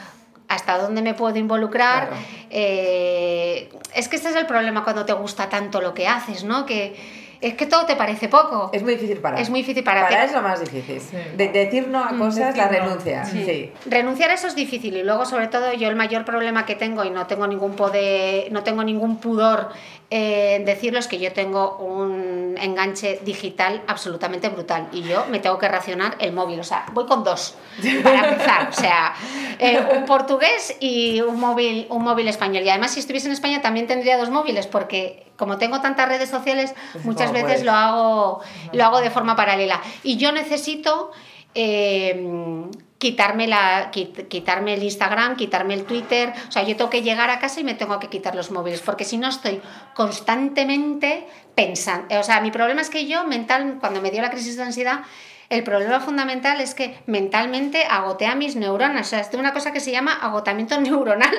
Speaker 2: hasta dónde me puedo involucrar. es que este es el problema cuando te gusta tanto lo que haces, ¿no? Que, es que todo te parece poco.
Speaker 1: Es muy difícil parar.
Speaker 2: Es muy difícil parar.
Speaker 1: Parar es lo más difícil. De, decir no a mm, cosas, la renuncia. Sí.
Speaker 2: Renunciar a eso es difícil y luego sobre todo yo el mayor problema que tengo y no tengo ningún poder, no tengo ningún pudor en decirlo es que yo tengo un enganche digital absolutamente brutal y yo me tengo que racionar el móvil, o sea, voy con dos para empezar, o sea, eh, un portugués y un móvil, un móvil español y además si estuviese en España también tendría dos móviles porque como tengo tantas redes sociales, pues muchas veces lo hago, lo hago de forma paralela. Y yo necesito eh, quitarme, la, quitarme el Instagram, quitarme el Twitter. O sea, yo tengo que llegar a casa y me tengo que quitar los móviles, porque si no estoy constantemente pensando. O sea, mi problema es que yo mental, cuando me dio la crisis de ansiedad, el problema fundamental es que mentalmente agoté a mis neuronas. O sea, es una cosa que se llama agotamiento [LAUGHS] neuronal,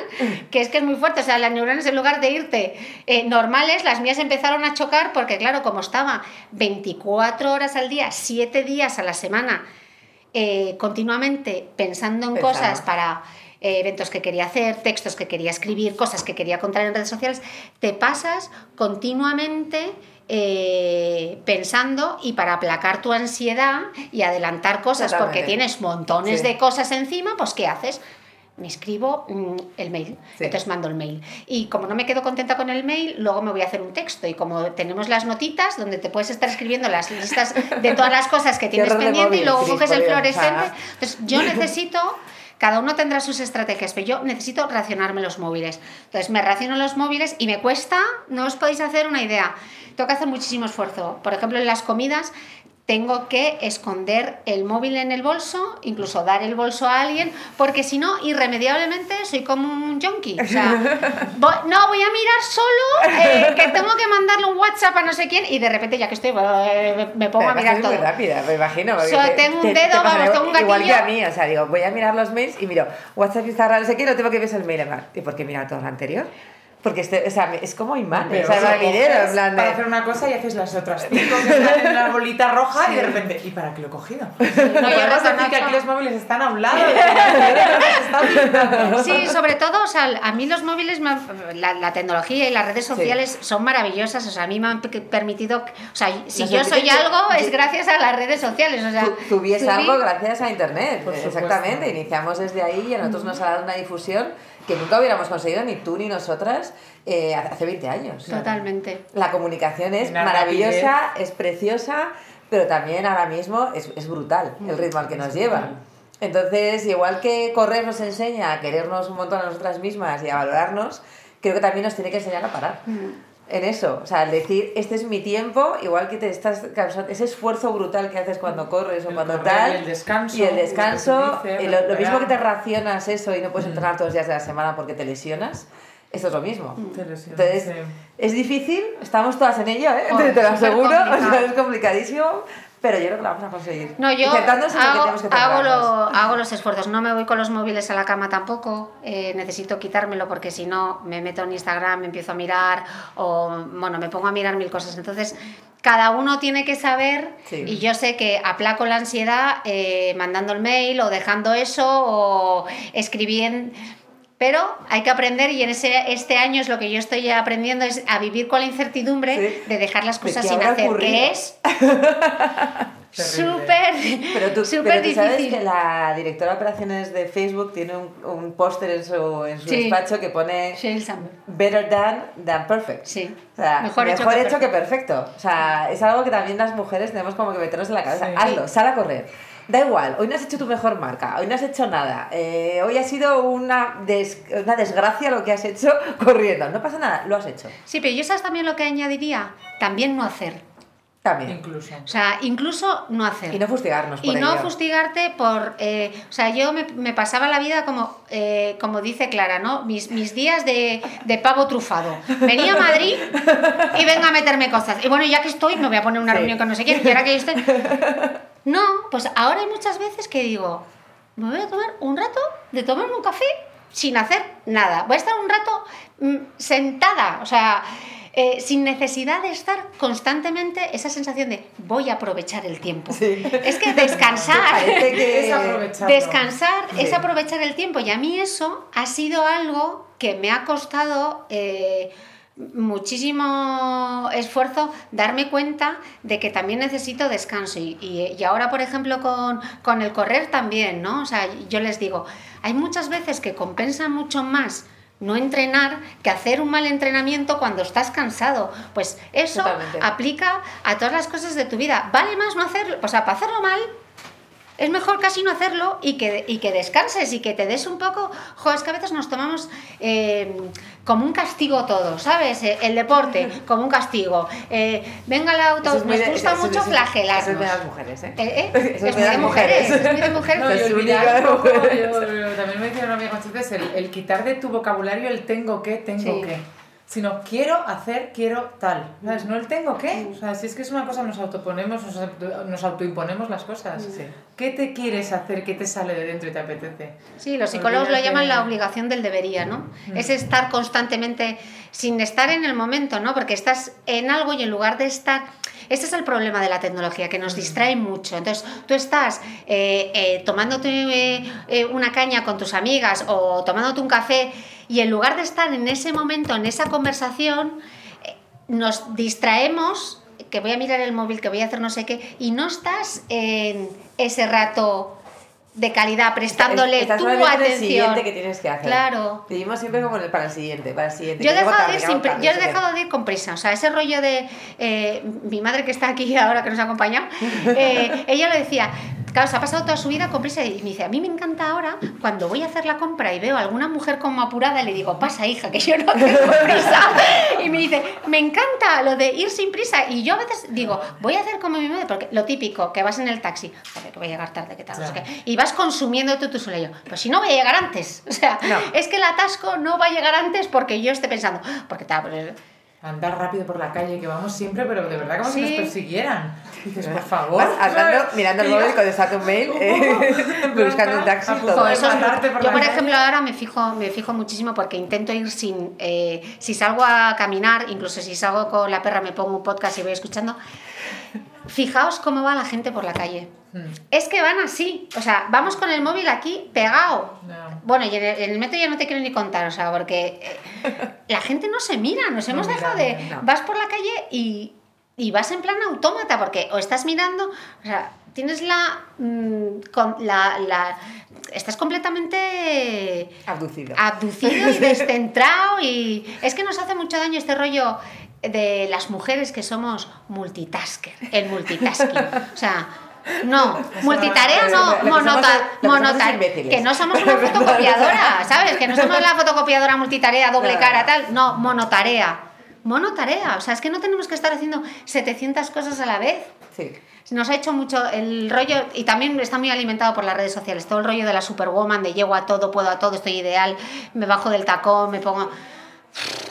Speaker 2: que es que es muy fuerte. O sea, las neuronas en lugar de irte eh, normales, las mías empezaron a chocar porque, claro, como estaba 24 horas al día, 7 días a la semana, eh, continuamente pensando en cosas para eh, eventos que quería hacer, textos que quería escribir, cosas que quería contar en redes sociales, te pasas continuamente eh, pensando y para aplacar tu ansiedad y adelantar cosas porque tienes montones de cosas encima, pues ¿qué haces? Me escribo mm, el mail, entonces mando el mail. Y como no me quedo contenta con el mail, luego me voy a hacer un texto. Y como tenemos las notitas donde te puedes estar escribiendo las listas de todas las cosas que [LAUGHS] tienes pendiente y luego coges el fluorescente. Entonces yo [LAUGHS] necesito cada uno tendrá sus estrategias, pero yo necesito racionarme los móviles. Entonces me raciono los móviles y me cuesta, no os podéis hacer una idea. Tengo que hacer muchísimo esfuerzo. Por ejemplo, en las comidas tengo que esconder el móvil en el bolso, incluso dar el bolso a alguien, porque si no, irremediablemente soy como un junkie. O sea, [LAUGHS] no, voy a mirar solo, eh, que tengo que mandarle un WhatsApp a no sé quién, y de repente, ya que estoy, eh, me pongo a mirar todo.
Speaker 1: muy rápida, me imagino.
Speaker 2: O sea, tengo un dedo, vamos, tengo un gatillo.
Speaker 1: Igual que a mí, o sea, digo, voy a mirar los mails y miro WhatsApp, Instagram, no sé qué, no tengo que ver el mail. ¿Y por qué mirar todo lo anterior? Porque este, o sea, es como imán, o sea, en plan
Speaker 3: Para hacer una cosa y haces las otras cinco que están en una bolita roja y de repente, ¿y para qué lo he cogido? No, podemos decir que aquí los móviles están a un lado.
Speaker 2: sí, sobre todo, o sea, a mí los móviles, la, la tecnología y las redes sociales son maravillosas, o sea, a mí me han permitido, o sea, si yo soy algo es gracias a las redes sociales, o sea...
Speaker 1: Tuviese algo gracias a Internet, exactamente, iniciamos desde ahí y a nosotros nos ha dado una difusión que nunca hubiéramos conseguido ni tú ni nosotras eh, hace 20 años.
Speaker 2: Totalmente.
Speaker 1: La comunicación es maravillosa, es preciosa, pero también ahora mismo es, es brutal el mm. ritmo al que nos lleva. Entonces, igual que correr nos enseña a querernos un montón a nosotras mismas y a valorarnos, creo que también nos tiene que enseñar a parar. Mm en eso, o sea, al decir, este es mi tiempo, igual que te estás causando ese esfuerzo brutal que haces cuando corres o cuando tal.
Speaker 3: Y el descanso.
Speaker 1: Y el descanso, y lo, mismo que te racionas eso y no puedes entrenar todos los días de la semana porque te lesionas, esto es lo mismo. Entonces, es difícil, estamos todas en ello, ¿eh? [LAUGHS] te, lo aseguro, [LAUGHS] es complicadísimo, pero yo creo que lo vamos a conseguir.
Speaker 2: No, yo hago, hago, los esfuerzos. No me voy con los móviles a la cama tampoco. Eh, necesito quitármelo porque si no me meto en Instagram, me empiezo a mirar o bueno, me pongo a mirar mil cosas. Entonces, cada uno tiene que saber y yo sé que aplaco la ansiedad eh, mandando el mail o dejando eso o escribiendo Pero hay que aprender y en ese este año es lo que yo estoy aprendiendo es a vivir con la incertidumbre
Speaker 1: Sí.
Speaker 2: de dejar las cosas sin hacer,
Speaker 1: ocurrido.
Speaker 2: que es [LAUGHS] súper
Speaker 1: Pero tú,
Speaker 2: súper
Speaker 1: pero tú sabes
Speaker 2: difícil.
Speaker 1: que la directora de operaciones de Facebook tiene un, un póster en su, en su
Speaker 2: Sí.
Speaker 1: despacho que pone. Better than than perfect.
Speaker 2: Sí.
Speaker 1: O sea,
Speaker 2: Mejor
Speaker 1: mejor,
Speaker 2: hecho que
Speaker 1: hecho, que perfecto. O sea, es algo que también las mujeres tenemos como que meternos en la cabeza.
Speaker 3: Sí.
Speaker 1: Hazlo, sal a correr. Da igual, hoy no has hecho tu mejor marca, hoy no has hecho nada, eh, hoy ha sido una, des- una desgracia lo que has hecho [LAUGHS] corriendo. No pasa nada, lo has hecho.
Speaker 2: Sí, pero yo sabes también lo que añadiría, también no hacer.
Speaker 1: También.
Speaker 3: Incluso.
Speaker 2: O sea, incluso no hacer.
Speaker 1: Y no fustigarnos por
Speaker 2: Y no fustigarte por... eh, o sea, yo me, me pasaba la vida como, eh, como dice Clara, ¿no? Mis, mis días de, de pavo trufado. Venía a Madrid y venga a meterme cosas. Y bueno, ya que estoy, me voy a poner una
Speaker 1: Sí.
Speaker 2: reunión con no sé quién. Y ahora que estoy... No, pues ahora hay muchas veces que digo, me voy a tomar un rato de tomarme un café sin hacer nada. Voy a estar un rato mm, sentada, o sea, eh, sin necesidad de estar constantemente esa sensación de voy a aprovechar el tiempo.
Speaker 1: Sí.
Speaker 2: Es que descansar, [LAUGHS]
Speaker 1: que...
Speaker 3: Es
Speaker 2: descansar
Speaker 1: Sí.
Speaker 2: es aprovechar el tiempo. Y a mí eso ha sido algo que me ha costado eh, muchísimo esfuerzo darme cuenta de que también necesito descanso. Y, y- y ahora, por ejemplo, con, con el correr también, ¿no? O sea, yo les digo, hay muchas veces que compensa mucho más no entrenar que hacer un mal entrenamiento cuando estás cansado. Pues eso
Speaker 1: Totalmente.
Speaker 2: aplica a todas las cosas de tu vida. Vale más no hacerlo, o sea, para hacerlo mal es mejor casi no hacerlo y que, y que descanses y que te des un poco. Jo, es que a veces nos tomamos eh, como un castigo todo, ¿sabes? Eh, El deporte [LAUGHS] como un castigo. Eh, venga el auto,
Speaker 1: es
Speaker 2: nos
Speaker 1: de-
Speaker 2: gusta
Speaker 1: eso-
Speaker 2: mucho flagelarnos.
Speaker 1: Eso es de las mujeres, ¿eh?
Speaker 2: Eh, eh, [LAUGHS]
Speaker 1: Eso
Speaker 2: es muy de mujeres, es muy de mujeres. [LAUGHS]
Speaker 3: No,
Speaker 1: Es
Speaker 3: olvidar
Speaker 1: única
Speaker 3: un poco,
Speaker 1: mujer.
Speaker 3: yo- yo- también me decía una amiga muchas veces, el, el quitar de tu vocabulario el tengo que, tengo
Speaker 2: Sí.
Speaker 3: que. Sino quiero hacer, quiero tal. ¿Sabes? No el tengo que. O sea, si es que es una cosa, nos autoponemos, nos, auto- nos autoimponemos las cosas.
Speaker 1: Sí.
Speaker 3: ¿Qué te quieres hacer? ¿Qué te sale de dentro y te apetece?
Speaker 2: Sí, los psicólogos lo llaman la obligación del debería, ¿no? Es estar constantemente sin estar en el momento, ¿no? Porque estás en algo y en lugar de estar... Este es el problema de la tecnología, que nos distrae mucho. Entonces, tú estás eh, eh, tomándote eh, eh, una caña con tus amigas o tomándote un café y en lugar de estar en ese momento, en esa conversación, nos distraemos, que voy a mirar el móvil, que voy a hacer no sé qué, y no estás en ese rato de calidad, prestándole tu
Speaker 1: el
Speaker 2: atención.
Speaker 1: siguiente que tienes que hacer.
Speaker 2: Claro.
Speaker 1: Vivimos siempre como el para el siguiente, para el siguiente.
Speaker 2: Yo he dejado, de ir sin
Speaker 1: tarde,
Speaker 2: yo he dejado de ir con prisa. O sea, ese rollo de. eh, mi madre que está aquí ahora, que nos ha acompañado, [LAUGHS] eh, ella lo decía. Claro, se ha pasado toda su vida con prisa y me dice, a mí me encanta ahora cuando voy a hacer la compra y veo a alguna mujer como apurada y le digo, pasa hija, que yo no tengo [LAUGHS] prisa. Y me dice, me encanta lo de ir sin prisa. Y yo a veces digo, voy a hacer como mi madre, porque lo típico, que vas en el taxi, joder, que voy a llegar tarde, que tal, no sé
Speaker 3: Claro.
Speaker 2: qué, y vas consumiendo tú tu yo. Pues si no voy a llegar antes. [LAUGHS] O sea,
Speaker 1: No.
Speaker 2: es que el atasco no va a llegar antes porque yo esté pensando, porque tal, pues,
Speaker 3: Andar rápido por la calle, que vamos siempre, pero de verdad como si nos persiguieran. Dices, [LAUGHS] por favor.
Speaker 1: Vas andando,
Speaker 3: ¿sabes? [LAUGHS]
Speaker 1: mirando el móvil, contestando un mail, [LAUGHS] eh, buscando un taxi, todo.
Speaker 2: eso es-
Speaker 3: por
Speaker 2: yo, por ejemplo, ahora me fijo, me fijo muchísimo porque intento ir sin. eh, si salgo a caminar, incluso si salgo con la perra, me pongo un podcast y voy escuchando. Fijaos cómo va la gente por la calle.
Speaker 3: Mm,
Speaker 2: Es que van así. O sea, vamos con el móvil aquí pegado.
Speaker 3: no.
Speaker 2: Bueno, y en el, en el metro ya no te quiero ni contar, o sea, porque eh, la gente no se mira, nos
Speaker 3: No
Speaker 2: hemos dejado de...
Speaker 1: no.
Speaker 2: Vas por la calle y, y vas en plan autómata, porque o estás mirando, o sea, tienes la... mm, con, la, la estás completamente
Speaker 1: Abducido.
Speaker 2: abducido y [LAUGHS] descentrado y es que nos hace mucho daño este rollo de las mujeres que somos multitasker, el multitasking. O sea, no, [LAUGHS] multitarea no,
Speaker 1: que somos-
Speaker 2: monota, monota- que no somos [LAUGHS] una fotocopiadora, ¿sabes? Que no somos la fotocopiadora multitarea, doble
Speaker 1: No.
Speaker 2: cara, tal, no, monotarea. Monotarea, o sea, es que no tenemos que estar haciendo 700 cosas a la vez.
Speaker 1: Sí.
Speaker 2: Nos ha hecho mucho el rollo, y también está muy alimentado por las redes sociales, todo el rollo de la superwoman, de llego a todo, puedo a todo, estoy ideal, me bajo del tacón, me pongo...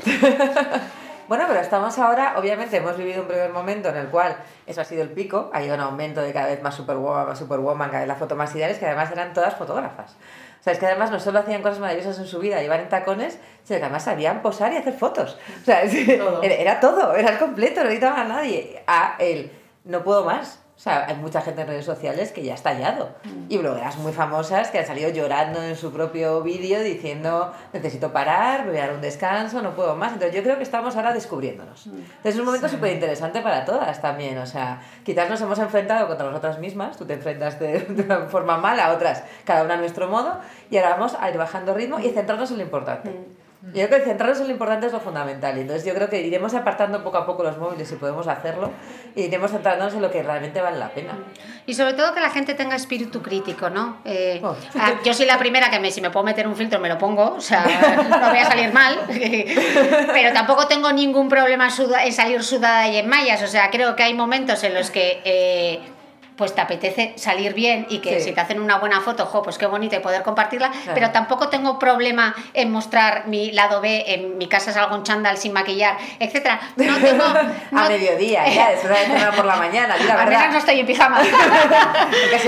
Speaker 2: [LAUGHS]
Speaker 1: Bueno, pero estamos ahora, obviamente hemos vivido un primer momento en el cual eso ha sido el pico, ha ido un aumento de cada vez más superwoman, más superwoman, cada vez las fotos más ideales, que además eran todas fotógrafas. O sea, es que además no solo hacían cosas maravillosas en su vida, iban en tacones, sino que además sabían posar y hacer fotos. O sea, es-
Speaker 3: Todo.
Speaker 1: Era, era todo, era el completo, no necesitaban a nadie. A él, no puedo más. O sea, hay mucha gente en redes sociales que ya ha estallado. Y blogueras muy famosas que han salido llorando en su propio vídeo diciendo necesito parar, voy a dar un descanso, no puedo más. Entonces yo creo que estamos ahora descubriéndonos. Entonces es un momento súper interesante para todas también. O sea, quizás nos hemos enfrentado contra nosotras mismas, tú te enfrentas de, [LAUGHS] de una forma mala, otras cada una a nuestro modo, y ahora vamos a ir bajando ritmo y centrarnos en lo importante. Yo creo que centrarnos en lo importante es lo fundamental. Entonces yo creo que iremos apartando poco a poco los móviles si podemos hacerlo y iremos centrándonos en lo que realmente vale la pena.
Speaker 2: Y sobre todo que la gente tenga espíritu crítico, ¿no? Eh,
Speaker 1: Oh.
Speaker 2: ah, yo soy la primera que me, si me puedo meter un filtro me lo pongo, o sea, [LAUGHS] no voy a salir mal, [LAUGHS] pero tampoco tengo ningún problema en salir sudada y en mallas, o sea, creo que hay momentos en los que... eh, pues te apetece salir bien y que
Speaker 1: Sí.
Speaker 2: si te hacen una buena foto, jo, pues qué bonito y poder compartirla, pero tampoco tengo problema en mostrar mi lado B, en mi casa salgo en chándal sin maquillar, etcétera. No tengo... [LAUGHS]
Speaker 1: a
Speaker 2: no-
Speaker 1: mediodía, ya, después de entrenar por la mañana, la
Speaker 2: Al menos no
Speaker 1: verdad.
Speaker 2: estoy en pijama. [LAUGHS]
Speaker 1: Si,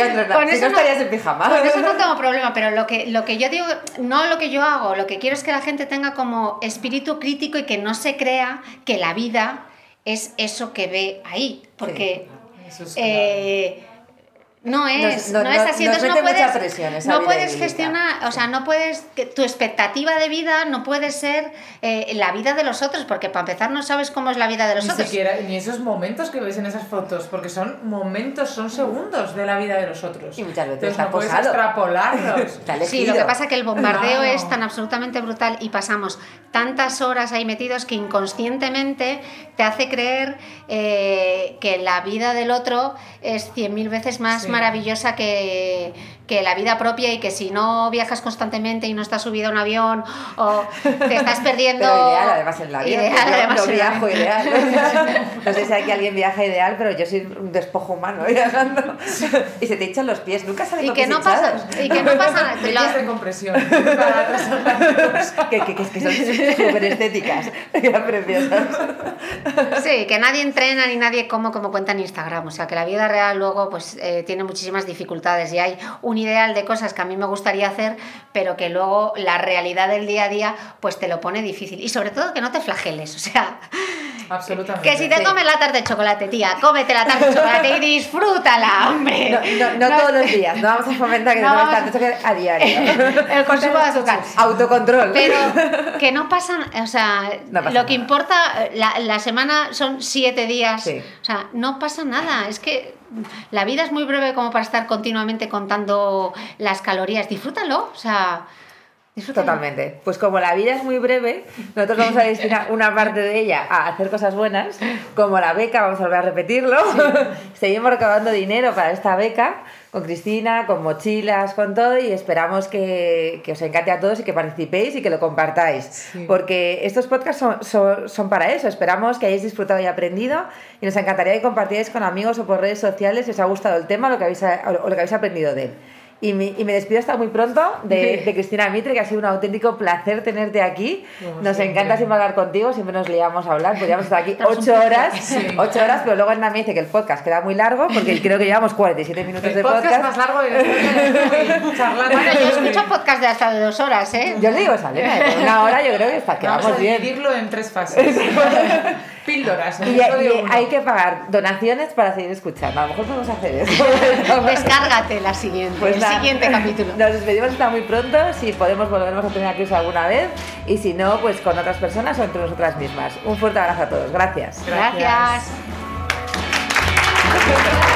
Speaker 1: no- estarías en pijama.
Speaker 2: Con eso no tengo problema, pero lo que, lo que yo digo, no lo que yo hago, lo que quiero es que la gente tenga como espíritu crítico y que no se crea que la vida es eso que ve ahí, porque
Speaker 3: Eso es
Speaker 2: eh, no es,
Speaker 1: no-
Speaker 2: no, es
Speaker 1: no-
Speaker 2: así, entonces no puedes,
Speaker 1: presión esa
Speaker 2: no
Speaker 1: vida
Speaker 2: puedes gestionar, o sea, no puedes, que tu expectativa de vida no puede ser eh, la vida de los otros, porque para empezar no sabes cómo es la vida de los
Speaker 3: Ni
Speaker 2: otros.
Speaker 3: siquiera, ni esos momentos que ves en esas fotos, porque son momentos, son segundos de la vida de los otros.
Speaker 1: Y muchas veces
Speaker 3: Entonces no puedes
Speaker 1: posado.
Speaker 3: extrapolarlos. [LAUGHS]
Speaker 2: Sí, lo que pasa es que el bombardeo es tan absolutamente brutal y pasamos tantas horas ahí metidos que inconscientemente te hace creer eh, que la vida del otro es cien mil veces más
Speaker 3: Sí.
Speaker 2: Maravillosa que, que la vida propia y que si no viajas constantemente y no estás subido a un avión o te estás perdiendo...
Speaker 1: Pero ideal, además en la vida.
Speaker 2: Ideal,
Speaker 1: yo
Speaker 2: además
Speaker 1: no
Speaker 2: en la
Speaker 1: viajo
Speaker 2: vida.
Speaker 1: ideal. No [LAUGHS] sé si aquí alguien viaja ideal, pero yo soy un despojo humano viajando. Y se te echan los pies, nunca salen
Speaker 2: Y
Speaker 1: los
Speaker 2: que, no pasa, y que no pasa [LAUGHS] nada.
Speaker 3: Medias de compresión.
Speaker 1: Que, que, que, que son súper estéticas. Preciosas.
Speaker 2: Sí, que nadie entrena ni nadie come como cuenta en Instagram. O sea, que la vida real luego pues eh, tiene muchísimas dificultades y hay un ideal de cosas que a mí me gustaría hacer, pero que luego la realidad del día a día pues te lo pone difícil. Y sobre todo que no te flageles. [LAUGHS] O sea,
Speaker 3: Absolutamente.
Speaker 2: que si te comes la tarta de chocolate, tía, cómete la tarta de chocolate y disfrútala, hombre.
Speaker 1: No, no, no todos los días, no vamos a fomentar que
Speaker 2: No
Speaker 1: no,
Speaker 2: vamos-
Speaker 1: tanto que a diario. [LAUGHS]
Speaker 2: El consumo de azúcar.
Speaker 1: Autocontrol.
Speaker 2: Pero que no pasan, o sea,
Speaker 1: pasa
Speaker 2: lo que
Speaker 1: nada.
Speaker 2: importa, la, la semana son siete días,
Speaker 1: Sí.
Speaker 2: o sea, no pasa nada, es que la vida es muy breve como para estar continuamente contando las calorías, disfrútalo, o sea.
Speaker 1: Totalmente. Pues como la vida es muy breve, nosotros vamos a destinar [LAUGHS] una parte de ella a hacer cosas buenas, como la beca, vamos a volver a repetirlo. [LAUGHS] Seguimos recaudando dinero para esta beca con Cristina, con mochilas, con todo y esperamos que, que os encante a todos y que participéis y que lo compartáis.
Speaker 3: Sí.
Speaker 1: Porque estos podcasts son, son, son para eso. Esperamos que hayáis disfrutado y aprendido y nos encantaría que compartierais con amigos o por redes sociales si os ha gustado el tema o lo que habéis, o lo que habéis aprendido de él. Y me, y me despido hasta muy pronto de, de Cristina Mitre, que ha sido un auténtico placer tenerte aquí.
Speaker 3: Como
Speaker 1: Nos
Speaker 3: siempre.
Speaker 1: encanta siempre hablar contigo, siempre nos liamos a hablar. Podríamos estar aquí ocho horas, [LAUGHS]
Speaker 3: Sí.
Speaker 1: ocho horas, pero luego Ana me dice que el podcast queda muy largo, porque creo que llevamos 47 minutos
Speaker 3: El
Speaker 1: de
Speaker 3: podcast,
Speaker 1: podcast.
Speaker 3: más largo de la charlando.
Speaker 2: Bueno, yo escucho podcast de hasta de dos horas, ¿eh?
Speaker 1: Yo le digo, sale, con una hora yo creo que está,
Speaker 3: Vamos
Speaker 1: quedamos
Speaker 3: a
Speaker 1: bien.
Speaker 3: dividirlo en tres fases. [LAUGHS] Píldoras.
Speaker 1: Y, y hay que pagar donaciones para seguir escuchando. A lo mejor podemos hacer eso. [LAUGHS]
Speaker 2: Descárgate la siguiente,
Speaker 1: Pues
Speaker 2: el siguiente [LAUGHS] capítulo.
Speaker 1: Nos despedimos hasta muy pronto. Si podemos, volveremos a tener a Chris alguna vez. Y si no, pues con otras personas o entre nosotras mismas. Un fuerte abrazo a todos. Gracias.
Speaker 3: Gracias.
Speaker 2: Gracias.